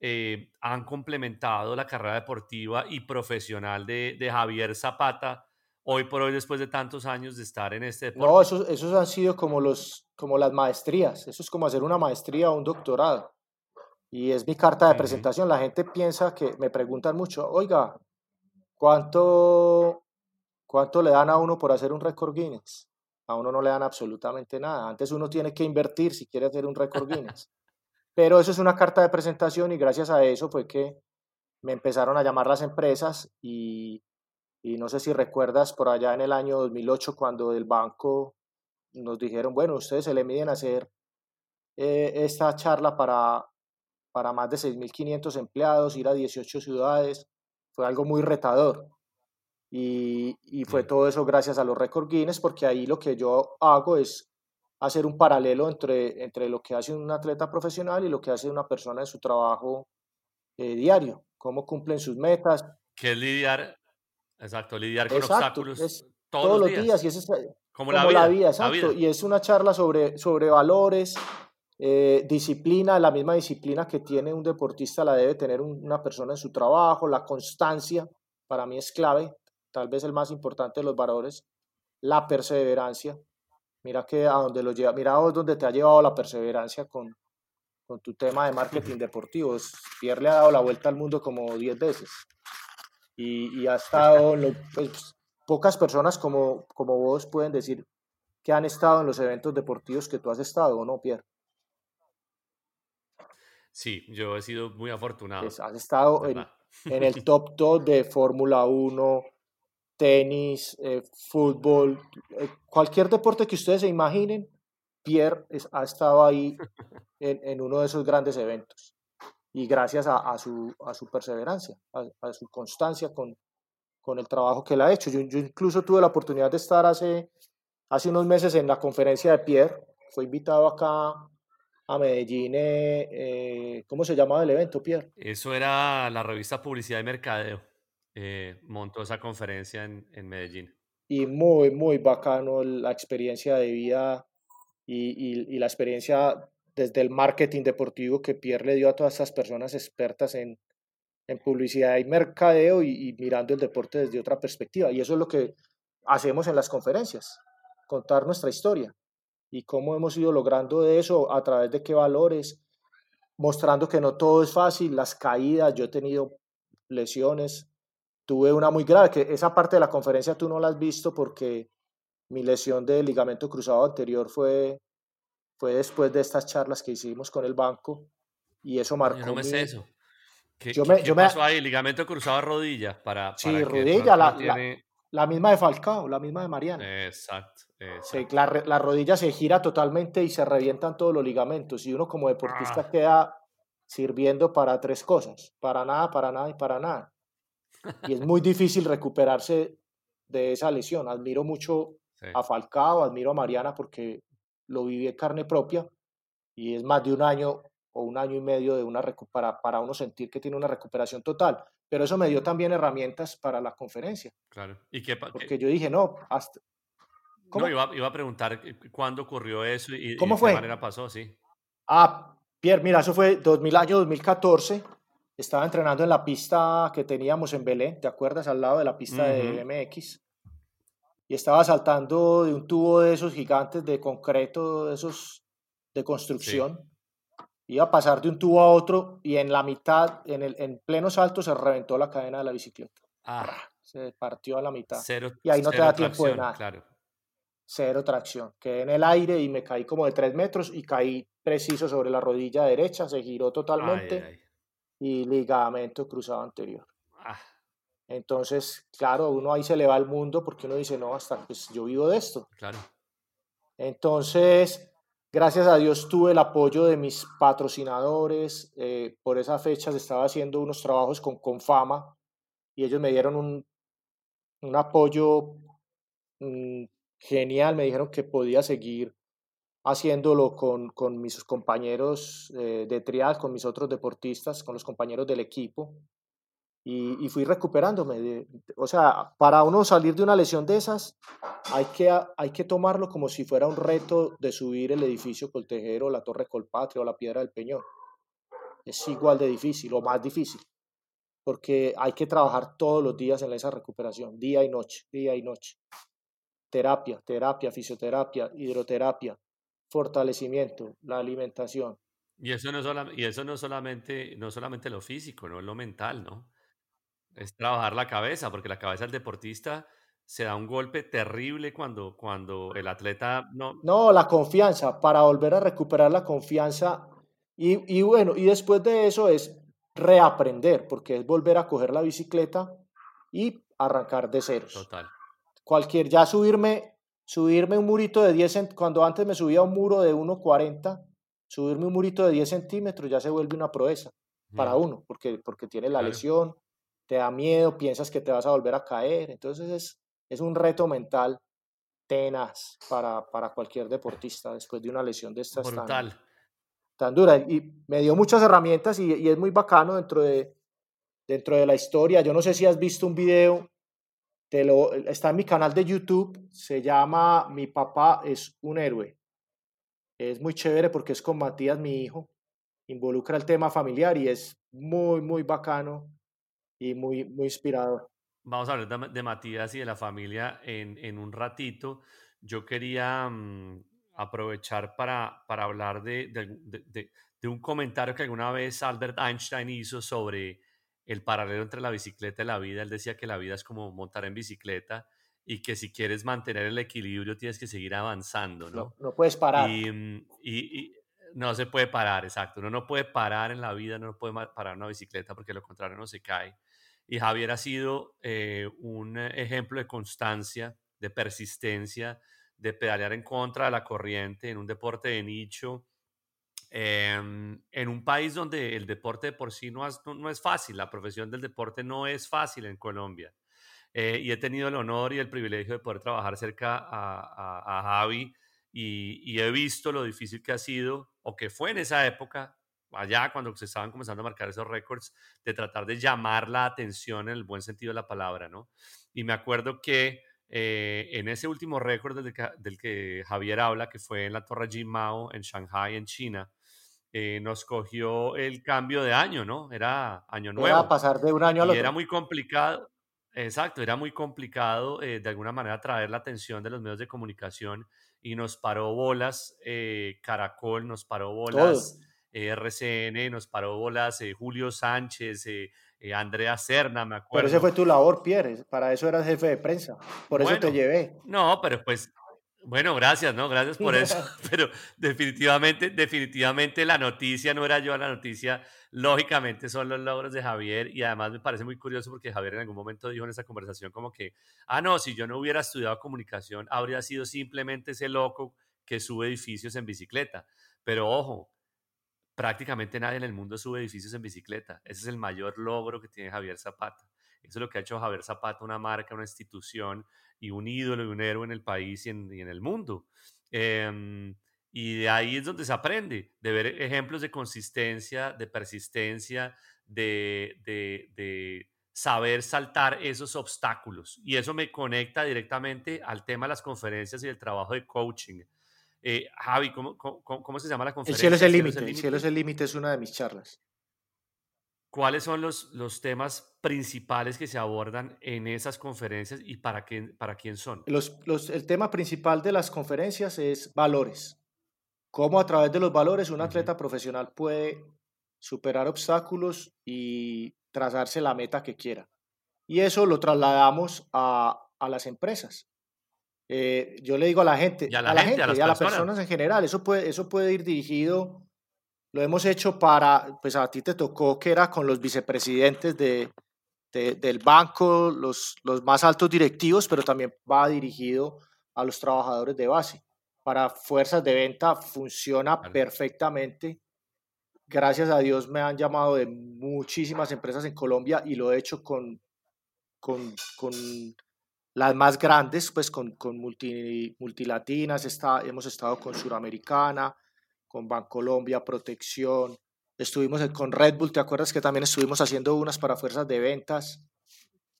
eh, han complementado la carrera deportiva y profesional de, de Javier Zapata hoy por hoy después de tantos años de estar en este deporte? No, esos, esos han sido como, los, como las maestrías. Eso es como hacer una maestría o un doctorado. Y es mi carta de presentación. La gente piensa que me preguntan mucho, oiga, ¿cuánto, ¿cuánto le dan a uno por hacer un récord Guinness? A uno no le dan absolutamente nada. Antes uno tiene que invertir si quiere hacer un récord Guinness. Pero eso es una carta de presentación y gracias a eso fue que me empezaron a llamar las empresas y, no sé si recuerdas por allá en el año 2008 cuando del banco nos dijeron, bueno, ustedes se le miden a hacer eh, esta charla para, para más de 6.500 empleados, ir a 18 ciudades, fue algo muy retador. Y, y fue todo eso gracias a los récord Guinness, porque ahí lo que yo hago es hacer un paralelo entre, entre lo que hace un atleta profesional y lo que hace una persona en su trabajo eh, diario, cómo cumplen sus metas, Que es lidiar, exacto, lidiar con Exacto, obstáculos es todos, todos, los días, días, y es, eh, como, como la vida, la exacto. vida. Y es una charla sobre, sobre valores, eh, disciplina, la misma disciplina que tiene un deportista la debe tener un- una persona en su trabajo, la constancia, para mí es clave, tal vez el más importante de los valores, la perseverancia. Mira que a donde lo lleva, mira vos donde te ha llevado la perseverancia con, con tu tema de marketing deportivo. Pierre le ha dado la vuelta al mundo como 10 veces y, y ha estado, lo- pues, pocas personas como, como vos pueden decir que han estado en los eventos deportivos que tú has estado, ¿o no, Pierre? Sí, yo he sido muy afortunado, Pues, has estado en el top 2 de Fórmula 1, tenis, eh, fútbol, eh, cualquier deporte que ustedes se imaginen, Pierre es- ha estado ahí en, en uno de esos grandes eventos. Y gracias a, a su, a su perseverancia, a, a su constancia con, con el trabajo que él ha hecho. Yo, yo incluso tuve la oportunidad de estar hace, hace unos meses en la conferencia de Pierre. Fue invitado acá a Medellín. eh, eh, ¿Cómo se llamaba el evento, Pierre? Eso era la revista Publicidad y Mercadeo. Eh, montó esa conferencia en, en Medellín. y muy, muy bacano la experiencia de vida y, y- y la experiencia desde el marketing deportivo que Pierre le dio a todas estas personas expertas en, en publicidad y mercadeo y, y mirando el deporte desde otra perspectiva. Y eso es lo que hacemos en las conferencias, contar nuestra historia y cómo hemos ido logrando de eso, a través de qué valores, mostrando que no todo es fácil, las caídas, yo he tenido lesiones, tuve una muy grave, que esa parte de la conferencia tú no la has visto porque mi lesión de ligamento cruzado anterior fue, fue después de estas charlas que hicimos con el banco y eso marcó Yo no me mi- sé eso. ¿Qué, Yo qué- me- qué yo me- pasó ahí? Ligamento cruzado a rodilla para, Sí, para de rodilla, la- no la- tiene- la misma de Falcao, la misma de Mariana. Exacto, exacto. la, la rodilla se gira totalmente y se revientan todos los ligamentos y uno como deportista Ah. queda sirviendo para tres cosas, para nada, para nada y para nada. Y es muy difícil recuperarse de esa lesión. Admiro mucho a Falcao, admiro a Mariana porque lo viví en carne propia y es más de un año o un año y medio de una para, para uno sentir que tiene una recuperación total. Pero eso me dio también herramientas para la conferencia. Claro. ¿Y qué, Porque yo dije, no, hasta... ¿Cómo? No, iba, iba, a preguntar cuándo ocurrió eso y, ¿Cómo y fue? qué manera pasó, sí. Ah, Pierre, mira, eso fue 2000, año 2014. Estaba entrenando en la pista que teníamos en Belén, ¿te acuerdas? Al lado de la pista de MX. Y estaba saltando de un tubo de esos gigantes de concreto, de esos de construcción. Iba a pasar de un tubo a otro y en la mitad, en, el, en pleno salto, se reventó la cadena de la bicicleta. Ah. Se partió a la mitad. Cero, y ahí no te da tiempo de nada. Claro. Cero tracción. Quedé en el aire y me caí como de tres metros y caí preciso sobre la rodilla derecha, se giró totalmente y ligamento cruzado anterior. Ah. Entonces, claro, uno ahí se le va al mundo porque uno dice, no, hasta pues yo vivo de esto. Claro. Entonces, gracias a Dios tuve el apoyo de mis patrocinadores. Eh, por esa fecha se estaba haciendo unos trabajos con Confama y ellos me dieron un, un apoyo mm, genial. Me dijeron que podía seguir haciéndolo con, con mis compañeros eh, de trial, con mis otros deportistas, con los compañeros del equipo. Y, fui recuperándome. o sea, para uno salir de una lesión de esas, hay que, hay que tomarlo como si fuera un reto de subir el edificio Coltejero, la Torre Colpatria o la Piedra del Peñón. Es igual de difícil o más difícil, porque hay que trabajar todos los días en esa recuperación, día y noche, día y noche. Terapia, terapia, fisioterapia, hidroterapia, fortalecimiento, la alimentación. Y eso no, y eso no solamente, no solamente lo físico, no es lo mental, ¿no? Es trabajar la cabeza, porque la cabeza del deportista se da un golpe terrible cuando, cuando el atleta no... No, la confianza, para volver a recuperar la confianza. Y, y bueno, y después de eso es reaprender, porque es volver a coger la bicicleta y arrancar de ceros. Total. Cualquier, ya subirme, subirme un murito de 10, cuando antes me subía un muro de 1,40, subirme un murito de 10 centímetros ya se vuelve una proeza para uno, porque, porque tiene la lesión, te da miedo, piensas que te vas a volver a caer. Entonces es, es un reto mental tenaz para, para cualquier deportista después de una lesión de estas tan, tan, dura. Y me dio muchas herramientas y, y, es muy bacano dentro de, dentro de la historia. Yo no sé si has visto un video, te lo, está en mi canal de YouTube, se llama Mi papá es un héroe. Es muy chévere porque es con Matías, mi hijo. Involucra el tema familiar y es muy, muy bacano y muy, muy inspirador. Vamos a hablar de, Matías y de la familia en, en un ratito. Yo quería mm, aprovechar para, para hablar de, de, de, un comentario que alguna vez Albert Einstein hizo sobre el paralelo entre la bicicleta y la vida. Él decía que la vida es como montar en bicicleta y que si quieres mantener el equilibrio tienes que seguir avanzando, ¿no? No, puedes parar. Y, mm, y, y, no se puede parar, exacto. Uno no puede parar en la vida, no puede parar una bicicleta porque lo contrario no se cae. Y Javier ha sido eh, un ejemplo de constancia, de persistencia, de pedalear en contra de la corriente en un deporte de nicho, em, en un país donde el deporte de por sí no es, no es, fácil, la profesión del deporte no es fácil en Colombia. Eh, y he tenido el honor y el privilegio de poder trabajar cerca a, a, Javi y, y, he visto lo difícil que ha sido o que fue en esa época allá cuando se estaban comenzando a marcar esos récords, de tratar de llamar la atención en el buen sentido de la palabra, ¿no? Y me acuerdo que eh, en ese último récord del del que, Javier habla, que fue en la Torre Jimao en Shanghai, en China, eh, nos cogió el cambio de año, ¿no? Era año nuevo. Era pasar de un año al otro. Era muy complicado. Exacto, era muy complicado eh, de alguna manera atraer la atención de los medios de comunicación y nos paró bolas, Caracol nos paró bolas, RCN, nos paró bolas eh, Julio Sánchez, eh, eh, Andrea Serna, me acuerdo. Pero ese fue tu labor, Pierre, para eso eras jefe de prensa, por eso te llevé. No, pero pues, bueno, gracias, ¿no? Gracias por eso, pero definitivamente, definitivamente la noticia no era yo la noticia, lógicamente son los logros de Javier y además me parece muy curioso porque Javier en algún momento dijo en esa conversación como que, ah, no, si yo no hubiera estudiado comunicación, habría sido simplemente ese loco que sube edificios en bicicleta. Pero ojo, prácticamente nadie en el mundo sube edificios en bicicleta. Ese es el mayor logro que tiene Javier Zapata. Eso es lo que ha hecho Javier Zapata, una marca, una institución y un ídolo y un héroe en el país y en, el mundo. Em, y de ahí es donde se aprende, de ver ejemplos de consistencia, de persistencia, de, de, saber saltar esos obstáculos. Y eso me conecta directamente al tema de las conferencias y el trabajo de coaching. Eh, Javi, ¿cómo, ¿cómo, se llama la conferencia? El cielo es el límite. El cielo es el límite es una de mis charlas. ¿Cuáles son los, los temas principales que se abordan en esas conferencias y para quién, para quién son? Los, los, el tema principal de las conferencias es valores cómo a través de los valores un atleta profesional puede superar obstáculos y trazarse la meta que quiera. Y eso lo trasladamos a, a las empresas. Eh, yo le digo a la gente, a la, gente, a, y a las personas en general, eso puede, eso puede ir dirigido, lo hemos hecho para, pues a ti te tocó que era con los vicepresidentes de, del banco, los, los más altos directivos, pero también va dirigido a los trabajadores de base para fuerzas de venta funciona perfectamente. Gracias a Dios me han llamado de muchísimas empresas en Colombia y lo he hecho con, con, con las más grandes, pues con, con multilatinas, está, hemos estado con Suramericana, con Bancolombia, Protección, estuvimos con Red Bull, ¿te acuerdas que también estuvimos haciendo unas para fuerzas de ventas?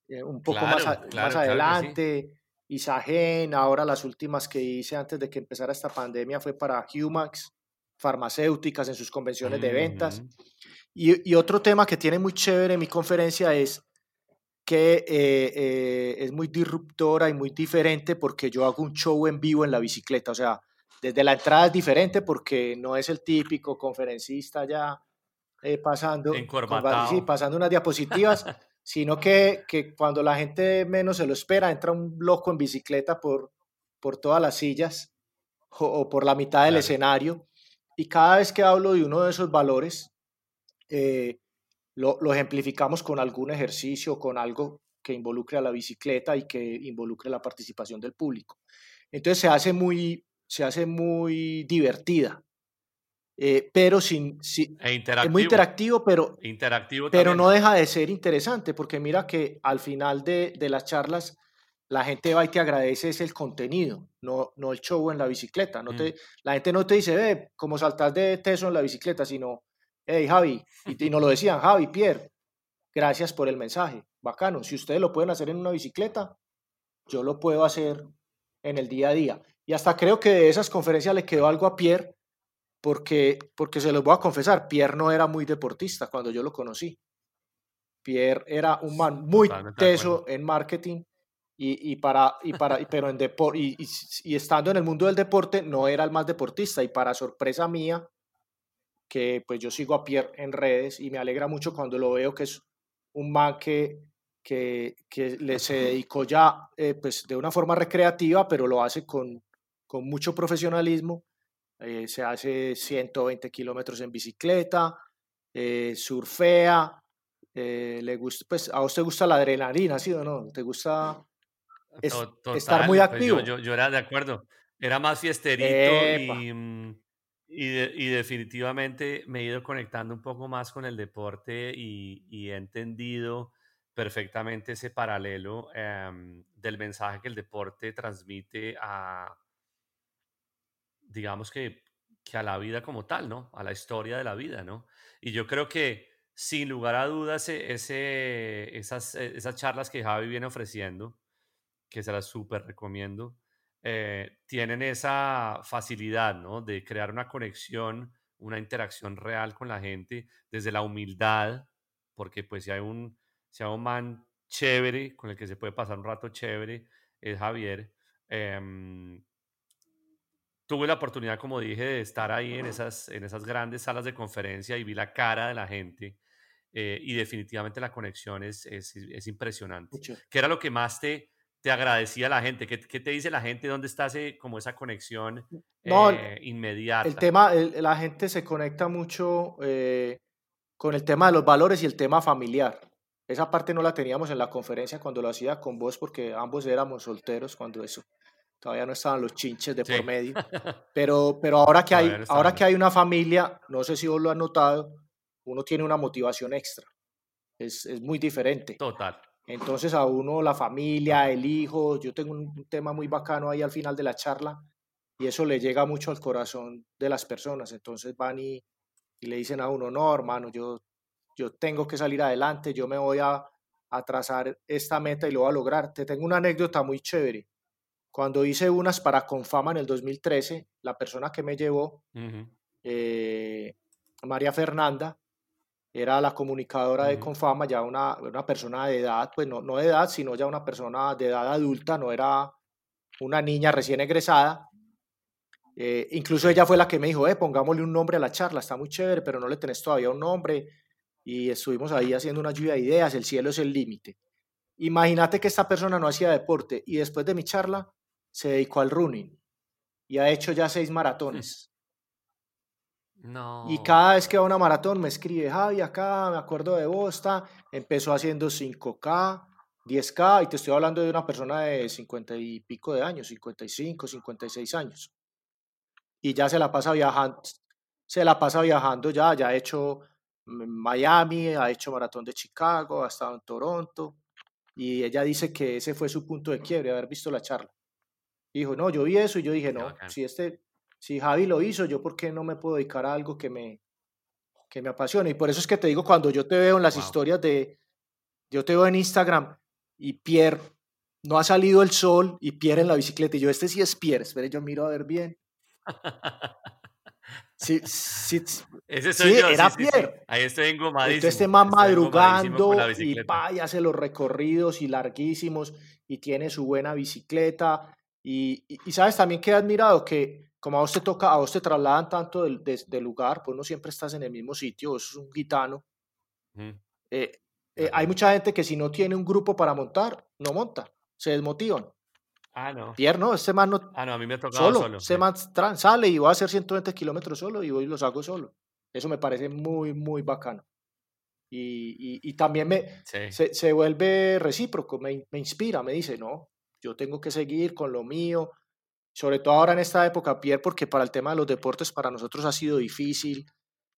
Eh, un poco más, más adelante. Isagen, ahora las últimas que hice antes de que empezara esta pandemia fue para Humax, farmacéuticas en sus convenciones de ventas. y, otro tema que tiene muy chévere en mi conferencia es que eh, eh, es muy disruptora y muy diferente porque yo hago un show en vivo en la bicicleta. O sea, desde la entrada es diferente porque no es el típico conferencista ya eh, pasando, sí, pasando unas diapositivas, sino que, que, cuando la gente menos se lo espera, entra un loco en bicicleta por, por todas las sillas o, por la mitad del escenario. Y cada vez que hablo de uno de esos valores, eh, lo, lo, ejemplificamos con algún ejercicio, con algo que involucre a la bicicleta y que involucre la participación del público. Entonces se hace muy, se hace muy divertida. Eh, pero sin, e es muy interactivo, pero, interactivo pero no deja de ser interesante, porque mira que al final de, de, las charlas la gente va y te agradece es el contenido, no, no el show en la bicicleta. No te, mm. La gente no te dice, ve, como saltas de teso en la bicicleta, sino, hey Javi, y, y nos lo decían, Javi, Pierre, gracias por el mensaje, bacano. Si ustedes lo pueden hacer en una bicicleta, yo lo puedo hacer en el día a día. Y hasta creo que de esas conferencias le quedó algo a Pierre porque, porque se los voy a confesar, Pierre no era muy deportista cuando yo lo conocí. Pierre era un man muy teso en marketing y, y para, y para, pero en depor, y, y, estando en el mundo del deporte no era el más deportista y para sorpresa mía, que pues yo sigo a Pierre en redes y me alegra mucho cuando lo veo que es un man que, que, que le, se dedicó ya eh, pues de una forma recreativa, pero lo hace con, con mucho profesionalismo eh, se hace 120 kilómetros en bicicleta, eh, surfea, eh, le gusta, pues a usted gusta la adrenalina, ¿sí o no? ¿Te gusta estar muy pues, activo? yo, yo, era de acuerdo, era más fiesterito y, mm, y, definitivamente me he ido conectando un poco más con el deporte y, y he entendido perfectamente ese paralelo em, del mensaje que el deporte transmite a, digamos que, que a la vida como tal, ¿no? A la historia de la vida, ¿no? Y yo creo que sin lugar a dudas e, ese, esas, e, esas charlas que Javi viene ofreciendo, que se las súper recomiendo, eh, tienen esa facilidad, ¿no? De crear una conexión, una interacción real con la gente desde la humildad, porque pues si hay un, si hay un man chévere con el que se puede pasar un rato chévere, es Javier. Em, tuve la oportunidad, como dije, de estar ahí en esas, en esas grandes salas de conferencia y vi la cara de la gente eh, y definitivamente la conexión es, es, es impresionante. ¿Qué era lo que más te, te agradecía la gente? ¿Qué, ¿Qué, te dice la gente? ¿Dónde está ese, como esa conexión no, eh, inmediata? El tema, la gente se conecta mucho eh, con el tema de los valores y el tema familiar. Esa parte no la teníamos en la conferencia cuando lo hacía con vos porque ambos éramos solteros cuando eso todavía no estaban los chinches de por medio, pero, pero ahora, que hay, ahora que hay una familia, no sé si vos lo has notado, uno tiene una motivación extra, es, es muy diferente. Total. Entonces a uno, la familia, el hijo, yo tengo un tema muy bacano ahí al final de la charla y eso le llega mucho al corazón de las personas. Entonces van y, y le dicen a uno, no, hermano, yo, yo tengo que salir adelante, yo me voy a, a trazar esta meta y lo voy a lograr. Te tengo una anécdota muy chévere. Cuando hice unas para Confama en el 2013, la persona que me llevó, eh, María Fernanda, era la comunicadora de Confama, ya una, una, persona de edad, pues no, no de edad, sino ya una persona de edad adulta, no era una niña recién egresada. Eh, incluso ella fue la que me dijo, eh, pongámosle un nombre a la charla, está muy chévere, pero no le tenés todavía un nombre. Y estuvimos ahí haciendo una lluvia de ideas, el cielo es el límite. Imagínate que esta persona no hacía deporte y después de mi charla se dedicó al running y ha hecho ya seis maratones. No. Y cada vez que va a una maratón me escribe, Javi, acá me acuerdo de vos, está. empezó haciendo 5K, 10K, y te estoy hablando de una persona de 50 y pico de años, 55, 56 años. Y ya se la pasa viajando, se la pasa viajando ya, ya ha hecho Miami, ha hecho maratón de Chicago, ha estado en Toronto, y ella dice que ese fue su punto de quiebre, haber visto la charla. Dijo, no, yo vi eso y yo dije, no, si este, si Javi lo hizo, yo por qué no me puedo dedicar a algo que me, que me apasione. Y por eso es que te digo, cuando yo te veo en las historias de, yo te veo en Instagram y Pierre, no ha salido el sol y Pierre en la bicicleta. Y yo, este sí es Pierre, espere, yo miro a ver bien. Sí, sí, Ese soy yo, era Pierre. Ahí estoy engomadísimo. Entonces este más madrugando y va y hace los recorridos y larguísimos y tiene su buena bicicleta. Y, y, sabes también que he admirado que como a vos te toca, a vos te trasladan tanto del, del lugar, pues no siempre estás en el mismo sitio, vos sos un gitano. Eh, eh, hay mucha gente que si no tiene un grupo para montar, no monta, se desmotivan. Ah, no. Pierre, no, este man no. Ah, no, a mí me ha tocado solo. Este man sale y va a hacer 120 kilómetros solo y voy y los hago solo. Eso me parece muy, muy bacano. Y, y, y también me, se, se, vuelve recíproco, me, me, inspira, me dice, no, yo tengo que seguir con lo mío. Sobre todo ahora en esta época, Pierre, porque para el tema de los deportes para nosotros ha sido difícil.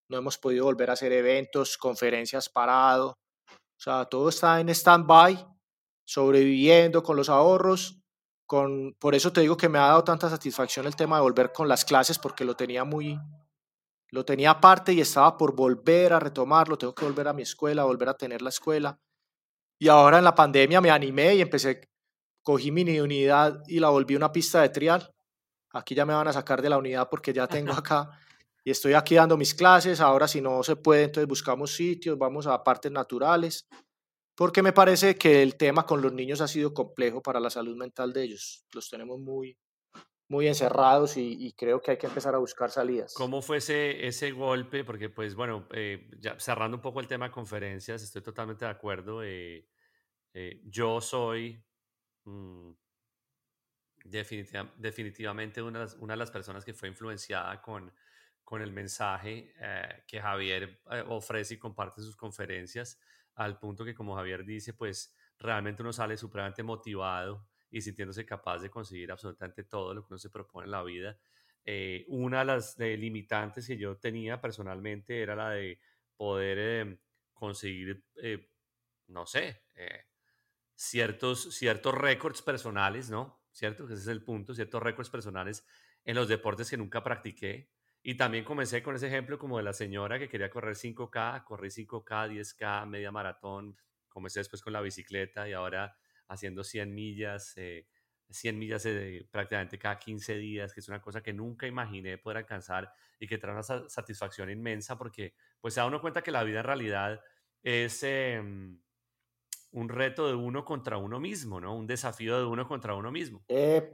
No hemos podido volver a hacer eventos, conferencias parado. O sea, todo está en stand-by, sobreviviendo con los ahorros por eso te digo que me ha dado tanta satisfacción el tema de volver con las clases porque lo tenía muy, lo tenía aparte y estaba por volver a retomarlo, tengo que volver a mi escuela, volver a tener la escuela. Y ahora en la pandemia me animé y empecé, cogí mi unidad y la volví una pista de trial. Aquí ya me van a sacar de la unidad porque ya tengo acá y estoy aquí dando mis clases. Ahora si no se puede, entonces buscamos sitios, vamos a partes naturales porque me parece que el tema con los niños ha sido complejo para la salud mental de ellos. Los tenemos muy, muy encerrados y, creo que hay que empezar a buscar salidas. ¿Cómo fue ese, ese golpe? Porque, pues, bueno, eh, ya cerrando un poco el tema de conferencias, estoy totalmente de acuerdo. Eh, eh, yo soy mm, definitivamente una, de las personas que fue influenciada con, el mensaje que Javier ofrece y comparte en sus conferencias al punto que, como Javier dice, pues realmente uno sale supremamente motivado y sintiéndose capaz de conseguir absolutamente todo lo que uno se propone en la vida. Eh, una de las limitantes que yo tenía personalmente era la de poder em, conseguir, eh, no sé, eh, ciertos, ciertos récords personales, ¿no? ¿Cierto? Ese es el punto, ciertos récords personales en los deportes que nunca practiqué. Y también comencé con ese ejemplo como de la señora que quería correr 5K, corrí 5K, 10K, media maratón, comencé después con la bicicleta y ahora haciendo 100 millas, 100 millas prácticamente cada 15 días, que es una cosa que nunca imaginé poder alcanzar y que trae una satisfacción inmensa porque pues se da uno cuenta que la vida en realidad es em, un reto de uno contra uno mismo, ¿no? Un desafío de uno contra uno mismo.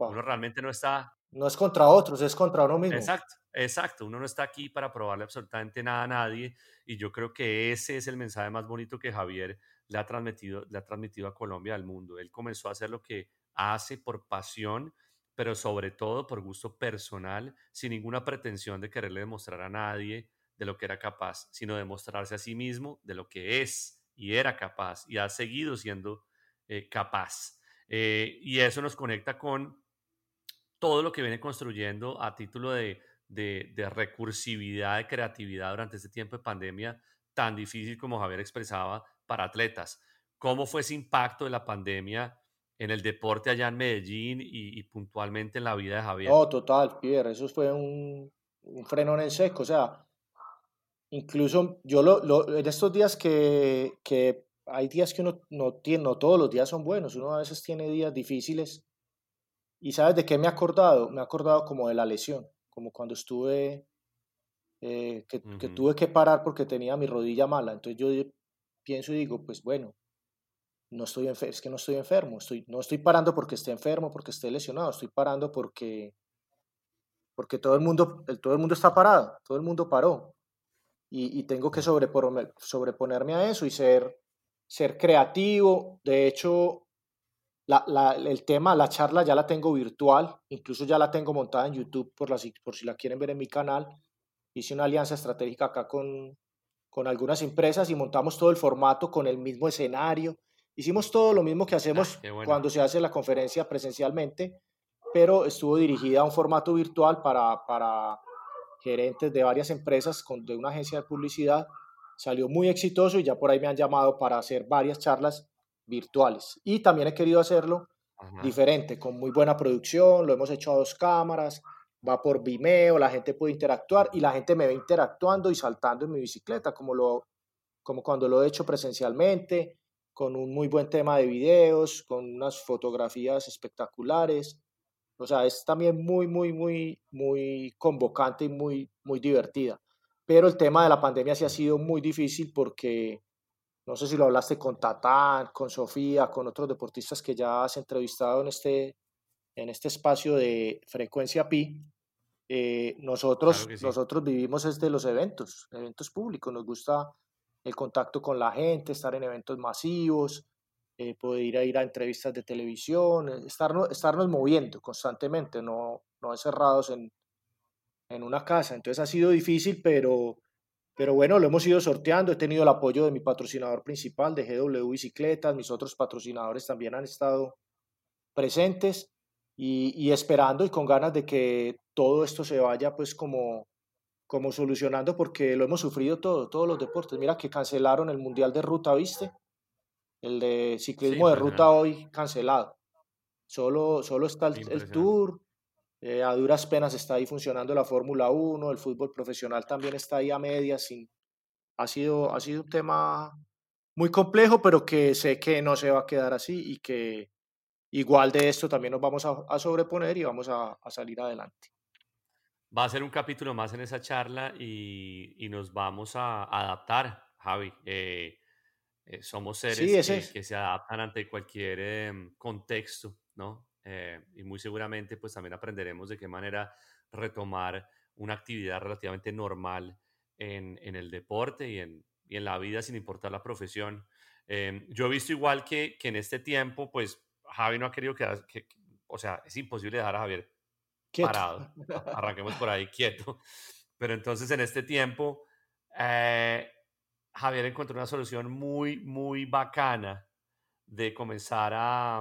Uno realmente no está no es contra otros, es contra uno mismo. Exacto, exacto. Uno no está aquí para probarle absolutamente nada a nadie y yo creo que ese es el mensaje más bonito que Javier le ha transmitido, le ha transmitido a Colombia, al mundo. Él comenzó a hacer lo que hace por pasión, pero sobre todo por gusto personal, sin ninguna pretensión de quererle demostrar a nadie de lo que era capaz, sino demostrarse a sí mismo de lo que es y era capaz y ha seguido siendo eh, capaz. Eh, y eso nos conecta con todo lo que viene construyendo a título de, de, recursividad, de creatividad durante este tiempo de pandemia tan difícil como Javier expresaba para atletas. ¿cómo fue ese impacto de la pandemia en el deporte allá en Medellín y, puntualmente en la vida de Javier? No, total, Pierre, eso fue un, un frenón en seco, o sea, incluso yo lo, en estos días que, que hay días que uno no tiene, no todos los días son buenos, uno a veces tiene días difíciles. ¿Y sabes de qué me he acordado? Me he acordado como de la lesión, como cuando estuve, eh, que, que, tuve que parar porque tenía mi rodilla mala. Entonces yo pienso y digo, pues bueno, no estoy es que no estoy enfermo, estoy, no estoy parando porque esté enfermo, porque esté lesionado, estoy parando porque, porque todo, el mundo, todo el mundo está parado, todo el mundo paró. Y, y tengo que sobreponerme, sobreponerme a eso y ser ser creativo. De hecho, la, el tema, la charla ya la tengo virtual, incluso ya la tengo montada en YouTube por, la, por si la quieren ver en mi canal. Hice una alianza estratégica acá con, con algunas empresas y montamos todo el formato con el mismo escenario. Hicimos todo lo mismo que ah, hacemos cuando se hace la conferencia presencialmente, pero estuvo dirigida a un formato virtual para, para gerentes de varias empresas con, de una agencia de publicidad salió muy exitoso y ya por ahí me han llamado para hacer varias charlas virtuales. Y también he querido hacerlo diferente, con muy buena producción, lo hemos hecho a dos cámaras, va por Vimeo, la gente puede interactuar y la gente me ve interactuando y saltando en mi bicicleta, como, lo, como cuando lo he hecho presencialmente, con un muy buen tema de videos, con unas fotografías espectaculares. O sea, es también muy, muy, muy, muy convocante y muy, muy divertida. Pero el tema de la pandemia sí ha sido muy difícil porque, no sé si lo hablaste con Tatán, con Sofía, con otros deportistas que ya has entrevistado en este, en este espacio de frecuencia pi. Eh, nosotros, nosotros vivimos desde los eventos, eventos públicos. Nos gusta el contacto con la gente, estar en eventos masivos, eh, poder ir a entrevistas de televisión, estarnos, estarnos moviendo constantemente, no, no encerrados en, en una casa. Entonces ha sido difícil, pero, pero bueno, lo hemos ido sorteando. He tenido el apoyo de mi patrocinador principal, de GW Bicicletas. Mis otros patrocinadores también han estado presentes y, esperando y con ganas de que todo esto se vaya pues como, como solucionando porque lo hemos sufrido todo, todos los deportes. Mira que cancelaron el Mundial de Ruta, ¿viste? El de ciclismo de ruta hoy cancelado. Solo, solo está el Tour, eh, a duras penas está ahí funcionando la Fórmula 1, el fútbol profesional también está ahí a medias. ha, sido, ha sido un tema muy complejo, pero que sé que no se va a quedar así y que igual de esto también nos vamos a, sobreponer y vamos a, salir adelante. Va a ser un capítulo más en esa charla y, nos vamos a adaptar, Javi. Eh, eh, somos seres que, se adaptan ante cualquier em, contexto, ¿no? Eh, y muy seguramente pues también aprenderemos de qué manera retomar una actividad relativamente normal en, en el deporte y en, y en, la vida sin importar la profesión. Eh, yo he visto igual que, que, en este tiempo pues Javi no ha querido quedar, que, o sea, es imposible dejar a Javier parado, arranquemos por ahí quieto, pero entonces en este tiempo eh, Javier encontró una solución muy, muy bacana de comenzar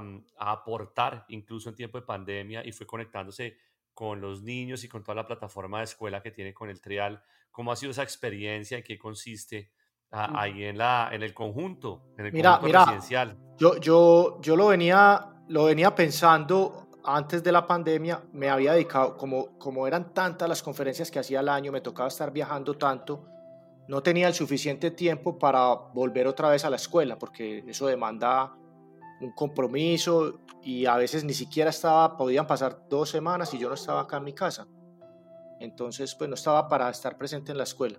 mm, a, aportar, incluso en tiempo de pandemia, y fue conectándose con los niños y con toda la plataforma de escuela que tiene con el trial. ¿Cómo ha sido esa experiencia? ¿En qué consiste mm. ahí en, la, en el conjunto, en el mira, mira, residencial? Yo, yo, yo lo, venía, lo venía pensando antes de la pandemia, me había dedicado, como, como eran tantas las conferencias que hacía al año, me tocaba estar viajando tanto, no tenía el suficiente tiempo para volver otra vez a la escuela, porque eso demanda un compromiso y a veces ni siquiera estaba, podían pasar dos semanas y yo no estaba acá en mi casa. Entonces, pues no estaba para estar presente en la escuela.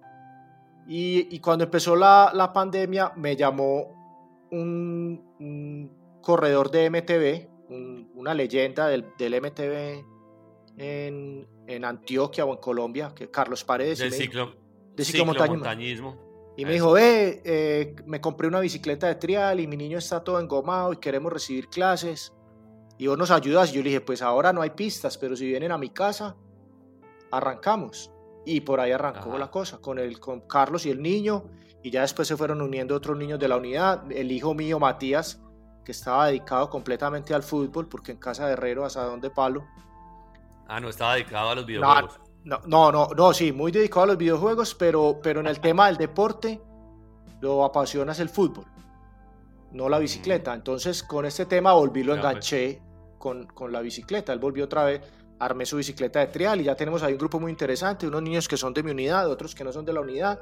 Y, cuando empezó la, la, pandemia, me llamó un, corredor de MTV, una leyenda del, del MTV en, en, Antioquia o en Colombia, que Carlos Paredes. Del ciclo, de ciclomontañismo. Y me dijo, ve, eh, me compré una bicicleta de trial y mi niño está todo engomado y queremos recibir clases. Y vos nos ayudas. Y yo le dije, pues ahora no hay pistas, pero si vienen a mi casa, arrancamos. Y por ahí arrancó la cosa, con, el, con Carlos y el niño. Y ya después se fueron uniendo otros niños de la unidad. El hijo mío, Matías, que estaba dedicado completamente al fútbol, porque en casa de Herrero, asadón de palo. Ah, no estaba dedicado a los videojuegos. No, no, no, no, sí, muy dedicado a los videojuegos, pero, pero en el tema del deporte lo apasiona es el fútbol. no la bicicleta. Entonces con este tema volví, lo pues. enganché con, con la bicicleta. Él volvió otra vez, armé su bicicleta de trial y ya tenemos ahí un grupo muy interesante, unos niños que son de mi unidad, otros que no son de la unidad.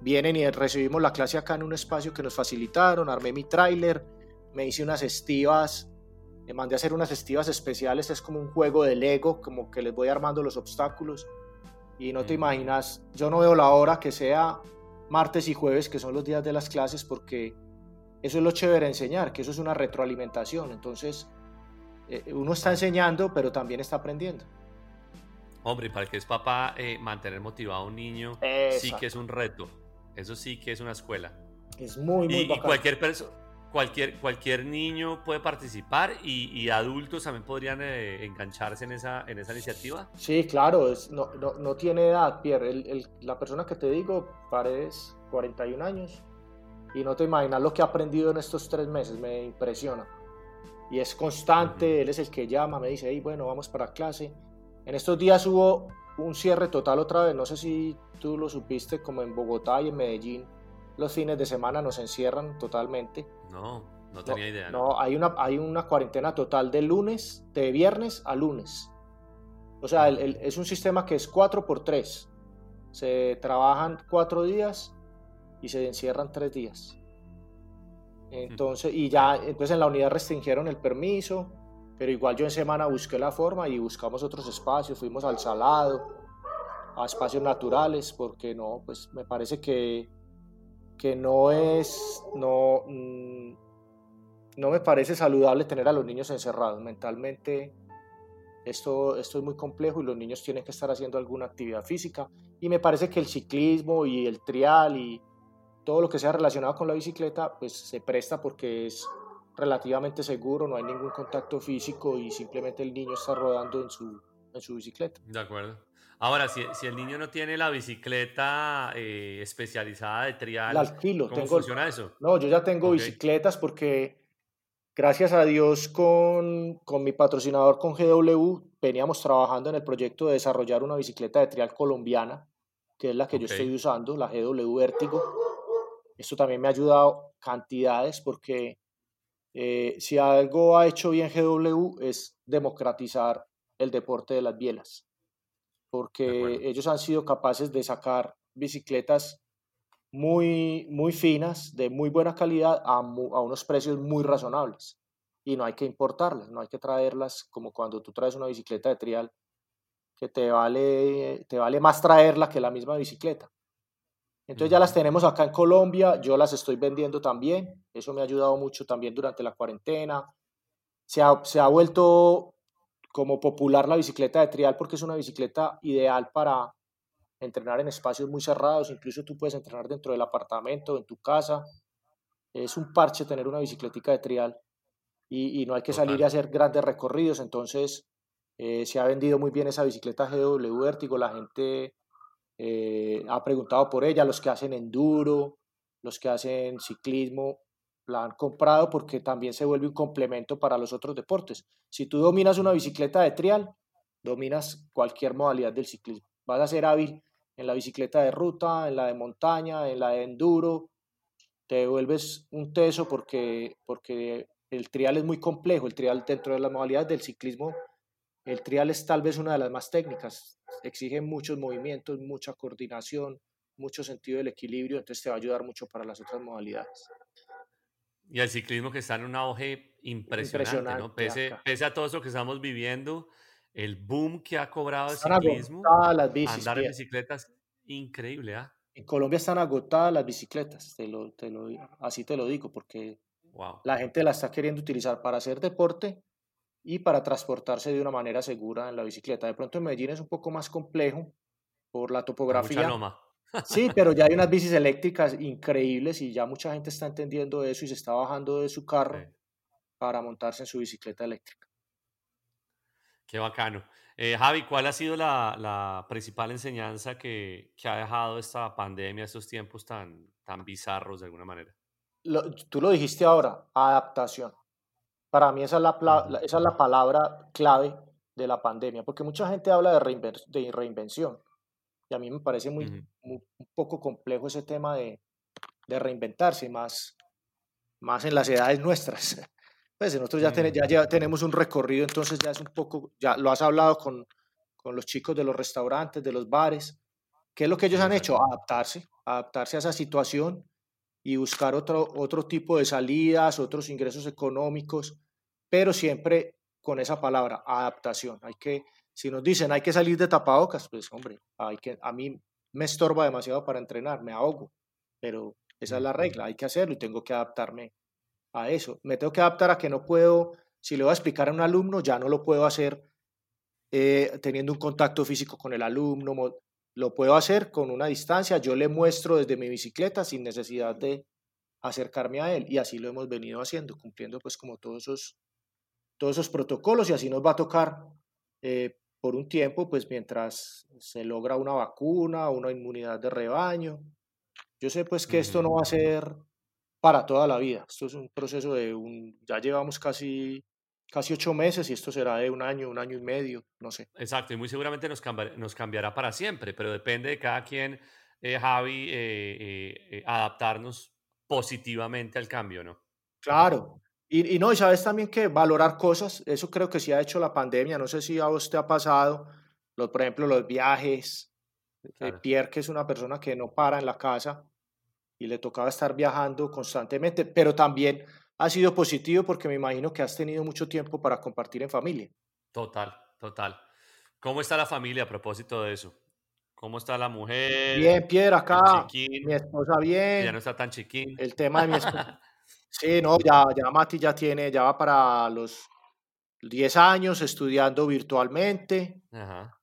Vienen y recibimos la clase acá en un espacio que nos facilitaron, armé mi tráiler, me hice unas estivas, me mandé a hacer unas estivas especiales, es como un juego de Lego, como que les voy armando los obstáculos. Y no te imaginas, yo no veo la hora que sea martes y jueves, que son los días de las clases, porque eso es lo chévere de enseñar, que eso es una retroalimentación. Entonces, eh, uno está enseñando, pero también está aprendiendo. Hombre, para el que es papá, eh, mantener motivado a un niño sí que es un reto. Eso sí que es una escuela. Es muy, muy y, y cualquier persona cualquier, cualquier niño puede participar y, adultos también podrían eh, engancharse en esa, en esa iniciativa. Sí, claro, es, no, no, no tiene edad, Pierre. El, la persona que te digo, Paredes, 41 años, y no te imaginas lo que ha aprendido en estos tres meses, me impresiona. Y es constante, él es el que llama, me dice, hey, bueno, vamos para clase. En estos días hubo un cierre total otra vez, no sé si tú lo supiste, como en Bogotá y en Medellín, los fines de semana nos encierran totalmente. No, no tenía idea. No, hay, una, hay una cuarentena total de lunes, de viernes a lunes. O sea, es un sistema que es 4 por 3. Se trabajan cuatro días y se encierran tres días. Entonces, y ya, entonces en la unidad restringieron el permiso, pero igual yo en semana busqué la forma y buscamos otros espacios, fuimos al salado, a espacios naturales, porque no, pues me parece que que no es, no, mm, no me parece saludable tener a los niños encerrados. Mentalmente esto, esto es muy complejo y los niños tienen que estar haciendo alguna actividad física. Y me parece que el ciclismo y el trial y todo lo que sea relacionado con la bicicleta, pues se presta porque es relativamente seguro, no hay ningún contacto físico y simplemente el niño está rodando en su, en su bicicleta. De acuerdo. Ahora, si, si, el niño no tiene la bicicleta eh, especializada de trial, ¿cómo funciona eso? No, yo ya tengo bicicletas porque, gracias a Dios, con, con, mi patrocinador, con GW, veníamos trabajando en el proyecto de desarrollar una bicicleta de trial colombiana, que es la que yo estoy usando, la GW Vertigo. Esto también me ha ayudado cantidades porque eh, si algo ha hecho bien GW es democratizar el deporte de las bielas porque ellos han sido capaces de sacar bicicletas muy, muy finas, de muy buena calidad, a, a, unos precios muy razonables. Y no hay que importarlas, no hay que traerlas como cuando tú traes una bicicleta de trial, que te vale, te vale más traerla que la misma bicicleta. Entonces ya las tenemos acá en Colombia, yo las estoy vendiendo también, eso me ha ayudado mucho también durante la cuarentena. Se ha, se ha vuelto como popular la bicicleta de trial porque es una bicicleta ideal para entrenar en espacios muy cerrados, incluso tú puedes entrenar dentro del apartamento, en tu casa. Es un parche tener una bicicletica de trial y, no hay que salir a hacer grandes recorridos, entonces eh, se ha vendido muy bien esa bicicleta GW Vertigo, la gente eh, ha preguntado por ella, los que hacen enduro, los que hacen ciclismo, la han comprado porque también se vuelve un complemento para los otros deportes. Si tú dominas una bicicleta de trial, dominas cualquier modalidad del ciclismo. Vas a ser hábil en la bicicleta de ruta, en la de montaña, en la de enduro. Te vuelves un teso porque, porque el trial es muy complejo. El trial dentro de las modalidades del ciclismo, el trial es tal vez una de las más técnicas. Exige muchos movimientos, mucha coordinación, mucho sentido del equilibrio, entonces te va a ayudar mucho para las otras modalidades. Y el ciclismo que está en un auge impresionante, ¿no? Pese, pese, a todo eso que estamos viviendo, el boom que ha cobrado el ciclismo, las bicis, andar en bicicletas, increíble, ¿ah? En Colombia están agotadas las bicicletas, te lo, te lo, así te lo digo, porque la gente la está queriendo utilizar para hacer deporte y para transportarse de una manera segura en la bicicleta. De pronto en Medellín es un poco más complejo por la topografía. Sí, pero ya hay unas bicis eléctricas increíbles y ya mucha gente está entendiendo eso y se está bajando de su carro para montarse en su bicicleta eléctrica. Qué bacano. Eh, Javi, ¿cuál ha sido la, principal enseñanza que, ha dejado esta pandemia, estos tiempos tan, tan bizarros de alguna manera? tú lo dijiste ahora, adaptación. Para mí esa es la, esa es la palabra clave de la pandemia, porque mucha gente habla de, de reinvención y a mí me parece muy, un poco complejo ese tema de, de, reinventarse, más, más en las edades nuestras. Pues nosotros ya, ya, ya, tenemos un recorrido, entonces ya es un poco, ya lo has hablado con, con los chicos de los restaurantes, de los bares. ¿Qué es lo que ellos han hecho? Adaptarse, adaptarse a esa situación y buscar otro, otro tipo de salidas, otros ingresos económicos, pero siempre con esa palabra, adaptación. Hay que, si nos dicen hay que salir de tapabocas, pues hombre, hay que, a mí me estorba demasiado para entrenar, me ahogo, pero esa es la regla, hay que hacerlo y tengo que adaptarme a eso. Me tengo que adaptar a que no puedo, si le voy a explicar a un alumno, ya no lo puedo hacer eh, teniendo un contacto físico con el alumno, lo puedo hacer con una distancia, yo le muestro desde mi bicicleta sin necesidad de acercarme a él y así lo hemos venido haciendo, cumpliendo pues como todos esos, todos esos protocolos y así nos va a tocar eh, por un tiempo, pues mientras se logra una vacuna, una inmunidad de rebaño. Yo sé pues que esto no va a ser para toda la vida, esto es un proceso de un, ya llevamos casi casi ocho meses y esto será de un año, un año y medio, no sé. Exacto, y muy seguramente nos, nos cambiará para siempre, pero depende de cada quien, eh, Javi, eh, eh, adaptarnos positivamente al cambio, ¿no? Claro, y, y, no, y sabes también que valorar cosas, eso creo que sí ha hecho la pandemia, no sé si a vos te ha pasado, lo, por ejemplo, los viajes, Pierre, que es una persona que no para en la casa y le tocaba estar viajando constantemente, pero también ha sido positivo porque me imagino que has tenido mucho tiempo para compartir en familia. Total, total. ¿Cómo está la familia a propósito de eso? ¿Cómo está la mujer? Bien, Pierre, acá. Mi esposa bien. Ya no está tan chiquín. El tema de mi esposa. sí, no, ya, ya Mati ya tiene, ya va para los 10 años estudiando virtualmente.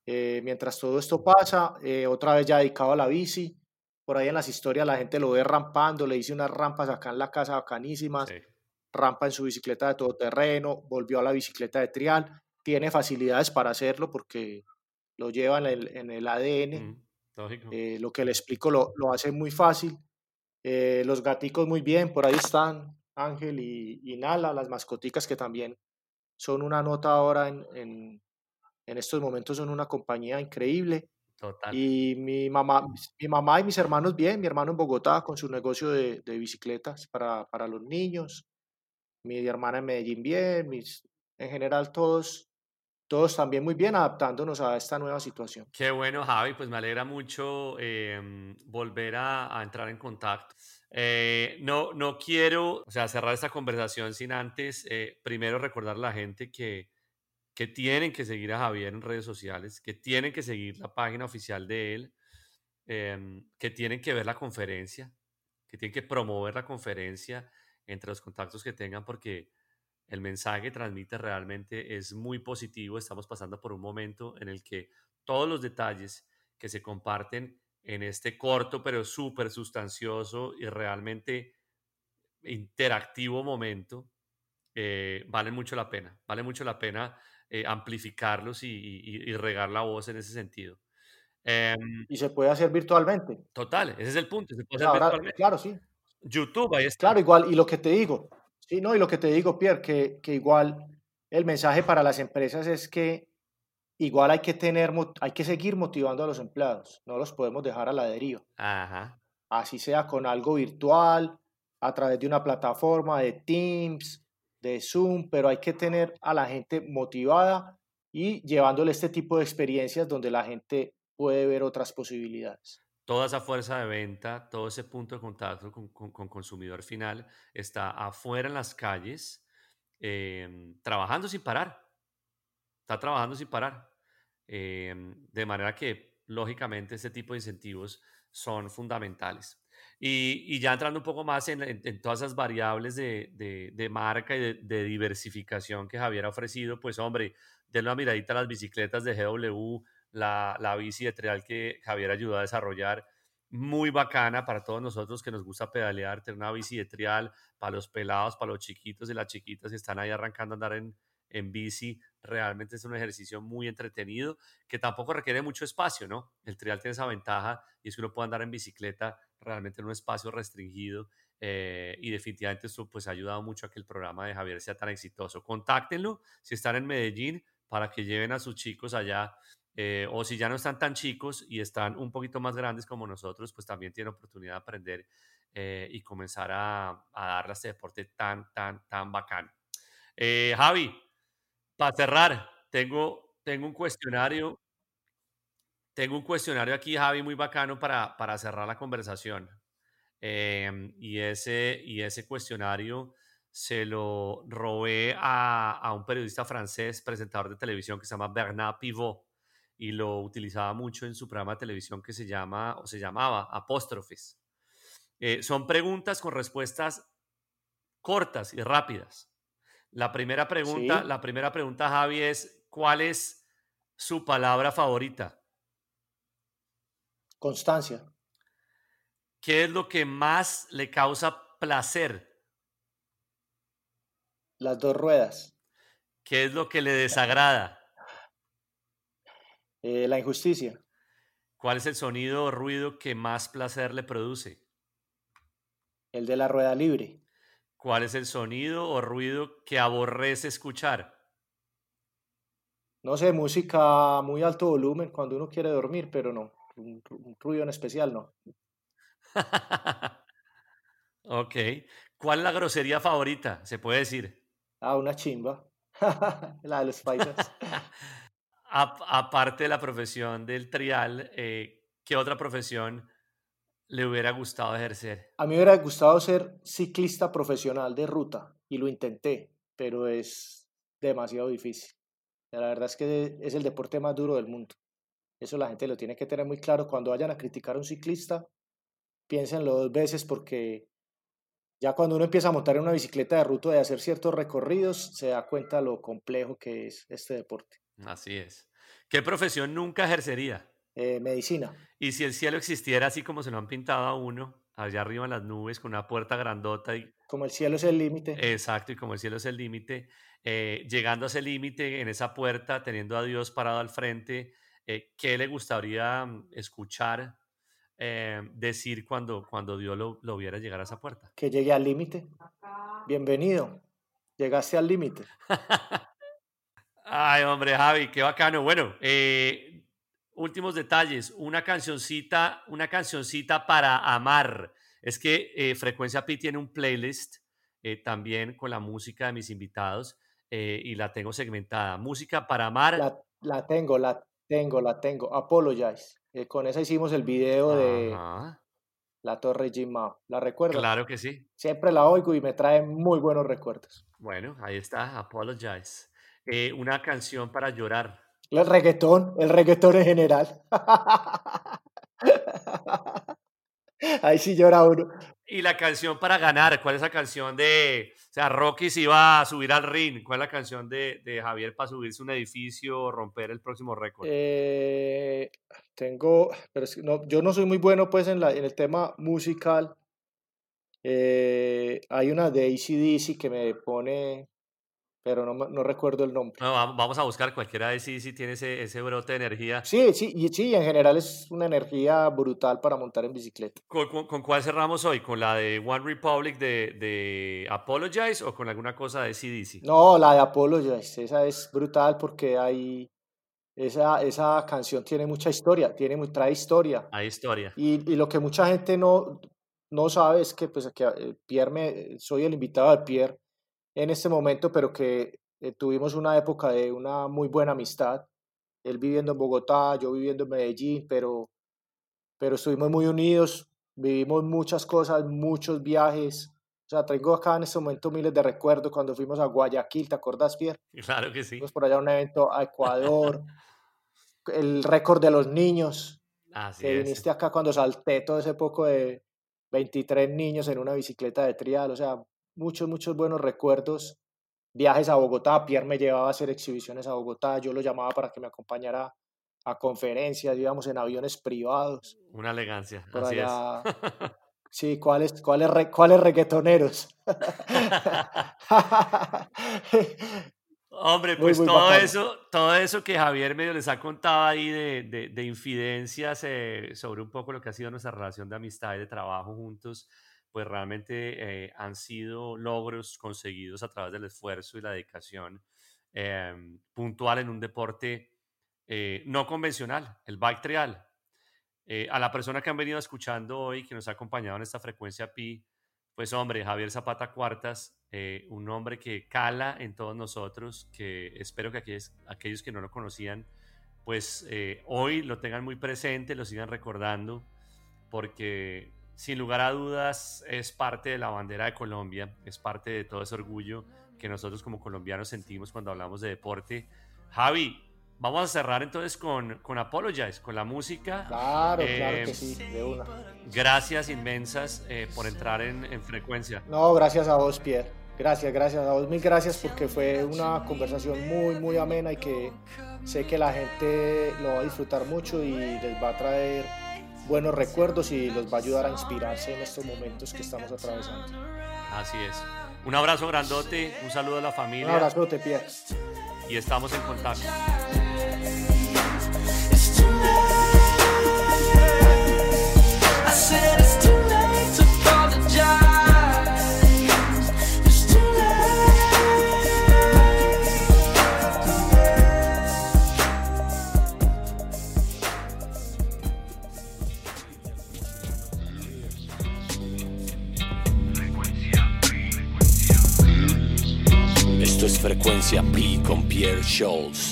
Eh, mientras todo esto pasa, eh, otra vez ya dedicado a la bici. Por ahí en las historias la gente lo ve rampando, le hice unas rampas acá en la casa bacanísimas. Sí rampa en su bicicleta de todoterreno, volvió a la bicicleta de trial, tiene facilidades para hacerlo porque lo lleva en el, en el ADN. Eh, lo que le explico lo, lo hace muy fácil. Los gaticos muy bien, por ahí están Ángel y, Nala, las mascoticas que también son una nota ahora en, en, en estos momentos, son una compañía increíble. Y mi mamá, mi mamá y mis hermanos bien, mi hermano en Bogotá con su negocio de, de bicicletas para, para los niños mi hermana en Medellín bien, mis, en general todos, todos también muy bien adaptándonos a esta nueva situación. Qué bueno, Javi, pues me alegra mucho em, volver a, entrar en contacto. Eh, no, no quiero o sea, cerrar esta conversación sin antes, eh, primero recordar a la gente que, que tienen que seguir a Javier en redes sociales, que tienen que seguir la página oficial de él, em, que tienen que ver la conferencia, que tienen que promover la conferencia entre los contactos que tengan porque el mensaje que transmite realmente es muy positivo. Estamos pasando por un momento en el que todos los detalles que se comparten en este corto pero súper sustancioso y realmente interactivo momento eh, valen mucho la pena. Vale mucho la pena eh, amplificarlos y, regar la voz en ese sentido. Em y se puede hacer virtualmente. Total, ese es el punto. Se puede hacer virtualmente. Claro, sí. YouTube, ahí está. Claro, igual, y lo que te digo, sí, no, y lo que te digo, Pierre, que, que igual el mensaje para las empresas es que igual hay que tener, hay que seguir motivando a los empleados, no los podemos dejar a la deriva. Ajá. Así sea con algo virtual, a través de una plataforma de Teams, de Zoom, pero hay que tener a la gente motivada y llevándole este tipo de experiencias donde la gente puede ver otras posibilidades toda esa fuerza de venta, todo ese punto de contacto con, con, consumidor final está afuera en las calles, em, trabajando sin parar. Está trabajando sin parar. Em, de manera que, lógicamente, este tipo de incentivos son fundamentales. Y, y ya entrando un poco más en, en, todas esas variables de, de, de marca y de, diversificación que Javier ha ofrecido, pues hombre, denle una miradita a las bicicletas de GW, la, la bici de trial que Javier ayudó a desarrollar. Muy bacana para todos nosotros que nos gusta pedalear, tener una bici de trial para los pelados, para los chiquitos y las chiquitas que están ahí arrancando a andar en, en bici. Realmente es un ejercicio muy entretenido que tampoco requiere mucho espacio, ¿no? El trial tiene esa ventaja y es que uno puede andar en bicicleta realmente en un espacio restringido eh, y definitivamente esto pues ha ayudado mucho a que el programa de Javier sea tan exitoso. Contáctenlo si están en Medellín para que lleven a sus chicos allá eh, o si ya no están tan chicos y están un poquito más grandes como nosotros, pues también tienen oportunidad de aprender eh, y comenzar a, a darle a este deporte tan, tan, tan bacano. Eh, Javi, para cerrar, tengo, tengo un cuestionario. Tengo un cuestionario aquí, Javi, muy bacano para, para cerrar la conversación. Em, y, ese, y ese cuestionario se lo robé a, a, un periodista francés, presentador de televisión que se llama Bernard Pivot y lo utilizaba mucho en su programa de televisión que se llama o se llamaba Apóstrofes. Eh, son preguntas con respuestas cortas y rápidas. La primera pregunta, Sí, la primera pregunta, Javi, es ¿cuál es su palabra favorita? constancia, ¿Qué es lo que más le causa placer? las dos ruedas, ¿Qué es lo que le desagrada? eh, la injusticia, ¿Cuál es el sonido o ruido que más placer le produce? el de la rueda libre, ¿Cuál es el sonido o ruido que aborrece escuchar? no sé, música muy alto volumen cuando uno quiere dormir, pero no, un, un ruido en especial no. ok. ¿Cuál es la grosería favorita? Se puede decir. Ah, una chimba, la de los paisas. Aparte de la profesión del trial, eh, ¿qué otra profesión le hubiera gustado ejercer? A mí me hubiera gustado ser ciclista profesional de ruta y lo intenté, pero es demasiado difícil. La verdad es que es el deporte más duro del mundo. Eso la gente lo tiene que tener muy claro. Cuando vayan a criticar a un ciclista, piénsenlo dos veces porque ya cuando uno empieza a montar en una bicicleta de ruta y hacer ciertos recorridos, se da cuenta lo complejo que es este deporte. Así es. ¿Qué profesión nunca ejercería? Eh, medicina. Y si el cielo existiera así como se lo han pintado a uno, allá arriba en las nubes, con una puerta grandota y Como el cielo es el límite, exacto, y como el cielo es el límite, eh, llegando a ese límite en esa puerta, teniendo a Dios parado al frente, eh, ¿qué le gustaría mm, escuchar decir cuando, cuando Dios lo, lo viera llegar a esa puerta? que llegue al límite. Bienvenido. Llegaste al límite. Ay, hombre, Javi, qué bacano. Bueno, eh, últimos detalles. Una cancioncita, una cancioncita para amar. Es que eh, Frecuencia Pi tiene un playlist eh, también con la música de mis invitados eh, y la tengo segmentada. Música para amar. La, la tengo, la tengo, la tengo. Apologize. Eh, con esa hicimos el video de Ajá, la Torre Jim. ¿La recuerdas? claro que sí. Siempre la oigo y me trae muy buenos recuerdos. Bueno, ahí está, Apologize. Eh, una canción para llorar. El reggaetón, el reggaetón en general. Ahí sí llora uno. Y la canción para ganar, ¿cuál es la canción de, o sea, Rocky se iba a subir al ring, ¿cuál es la canción de, de Javier para subirse a un edificio o romper el próximo récord? Eh, tengo, pero es que no, yo no soy muy bueno pues en, la, en el tema musical. Eh, hay una de AC/DC que me pone, pero no, no recuerdo el nombre. No, va- vamos a buscar cualquiera de sí, si tiene ese, ese brote de energía. Sí, sí, y sí, en general es una energía brutal para montar en bicicleta. ¿Con, con- con cuál cerramos hoy? ¿Con la de One Republic de, de Apologize o con alguna cosa de CDC? No, la de Apologize, esa es brutal porque hay, esa, esa canción tiene mucha historia, tiene, trae historia. Hay historia. Y, y lo que mucha gente no, no sabe es que, pues, que eh, Pierre me, soy el invitado de Pierre en este momento, pero que eh, tuvimos una época de una muy buena amistad. Él viviendo en Bogotá, yo viviendo en Medellín, pero, pero estuvimos muy unidos, vivimos muchas cosas, muchos viajes. O sea, tengo acá en este momento miles de recuerdos cuando fuimos a Guayaquil, ¿te acuerdas, Pierre? Claro que sí. Fuimos por allá a un evento a Ecuador, el récord de los niños Así que es. viniste acá cuando salté todo ese poco de 23 niños en una bicicleta de trial, o sea, muchos, muchos buenos recuerdos. Viajes a Bogotá, Pierre me llevaba a hacer exhibiciones a Bogotá, yo lo llamaba para que me acompañara a conferencias, íbamos en aviones privados Una elegancia. por Así es. allá. Sí, ¿cuáles, cuáles, re- cuáles reggaetoneros? Hombre, Muy, pues muy todo bacano. eso, todo eso que Javier medio les ha contado ahí de, de, de infidencias eh, sobre un poco lo que ha sido nuestra relación de amistad y de trabajo juntos, pues realmente eh, han sido logros conseguidos a través del esfuerzo y la dedicación em, puntual en un deporte eh, no convencional, el bike trial. Eh, a la persona que han venido escuchando hoy, que nos ha acompañado en esta frecuencia Pi, pues hombre, Javier Zapata Cuartas, eh, un hombre que cala en todos nosotros, que espero que aquellos, aquellos que no lo conocían, pues eh, hoy lo tengan muy presente, lo sigan recordando, porque sin lugar a dudas es parte de la bandera de Colombia, es parte de todo ese orgullo que nosotros como colombianos sentimos cuando hablamos de deporte. Javi, vamos a cerrar entonces con, con Apologize, con la música. Claro, claro que eh, sí, de una. Gracias inmensas eh, por entrar en, en frecuencia. No, gracias a vos, Pierre. Gracias, gracias a vos, mil gracias porque fue una conversación muy, muy amena y que sé que la gente lo va a disfrutar mucho y les va a traer buenos recuerdos y los va a ayudar a inspirarse en estos momentos que estamos atravesando. Así es. Un abrazo grandote, un saludo a la familia. Un abrazo, te Pierre. Y estamos en contacto. Frecuencia P con Pierre Scholz.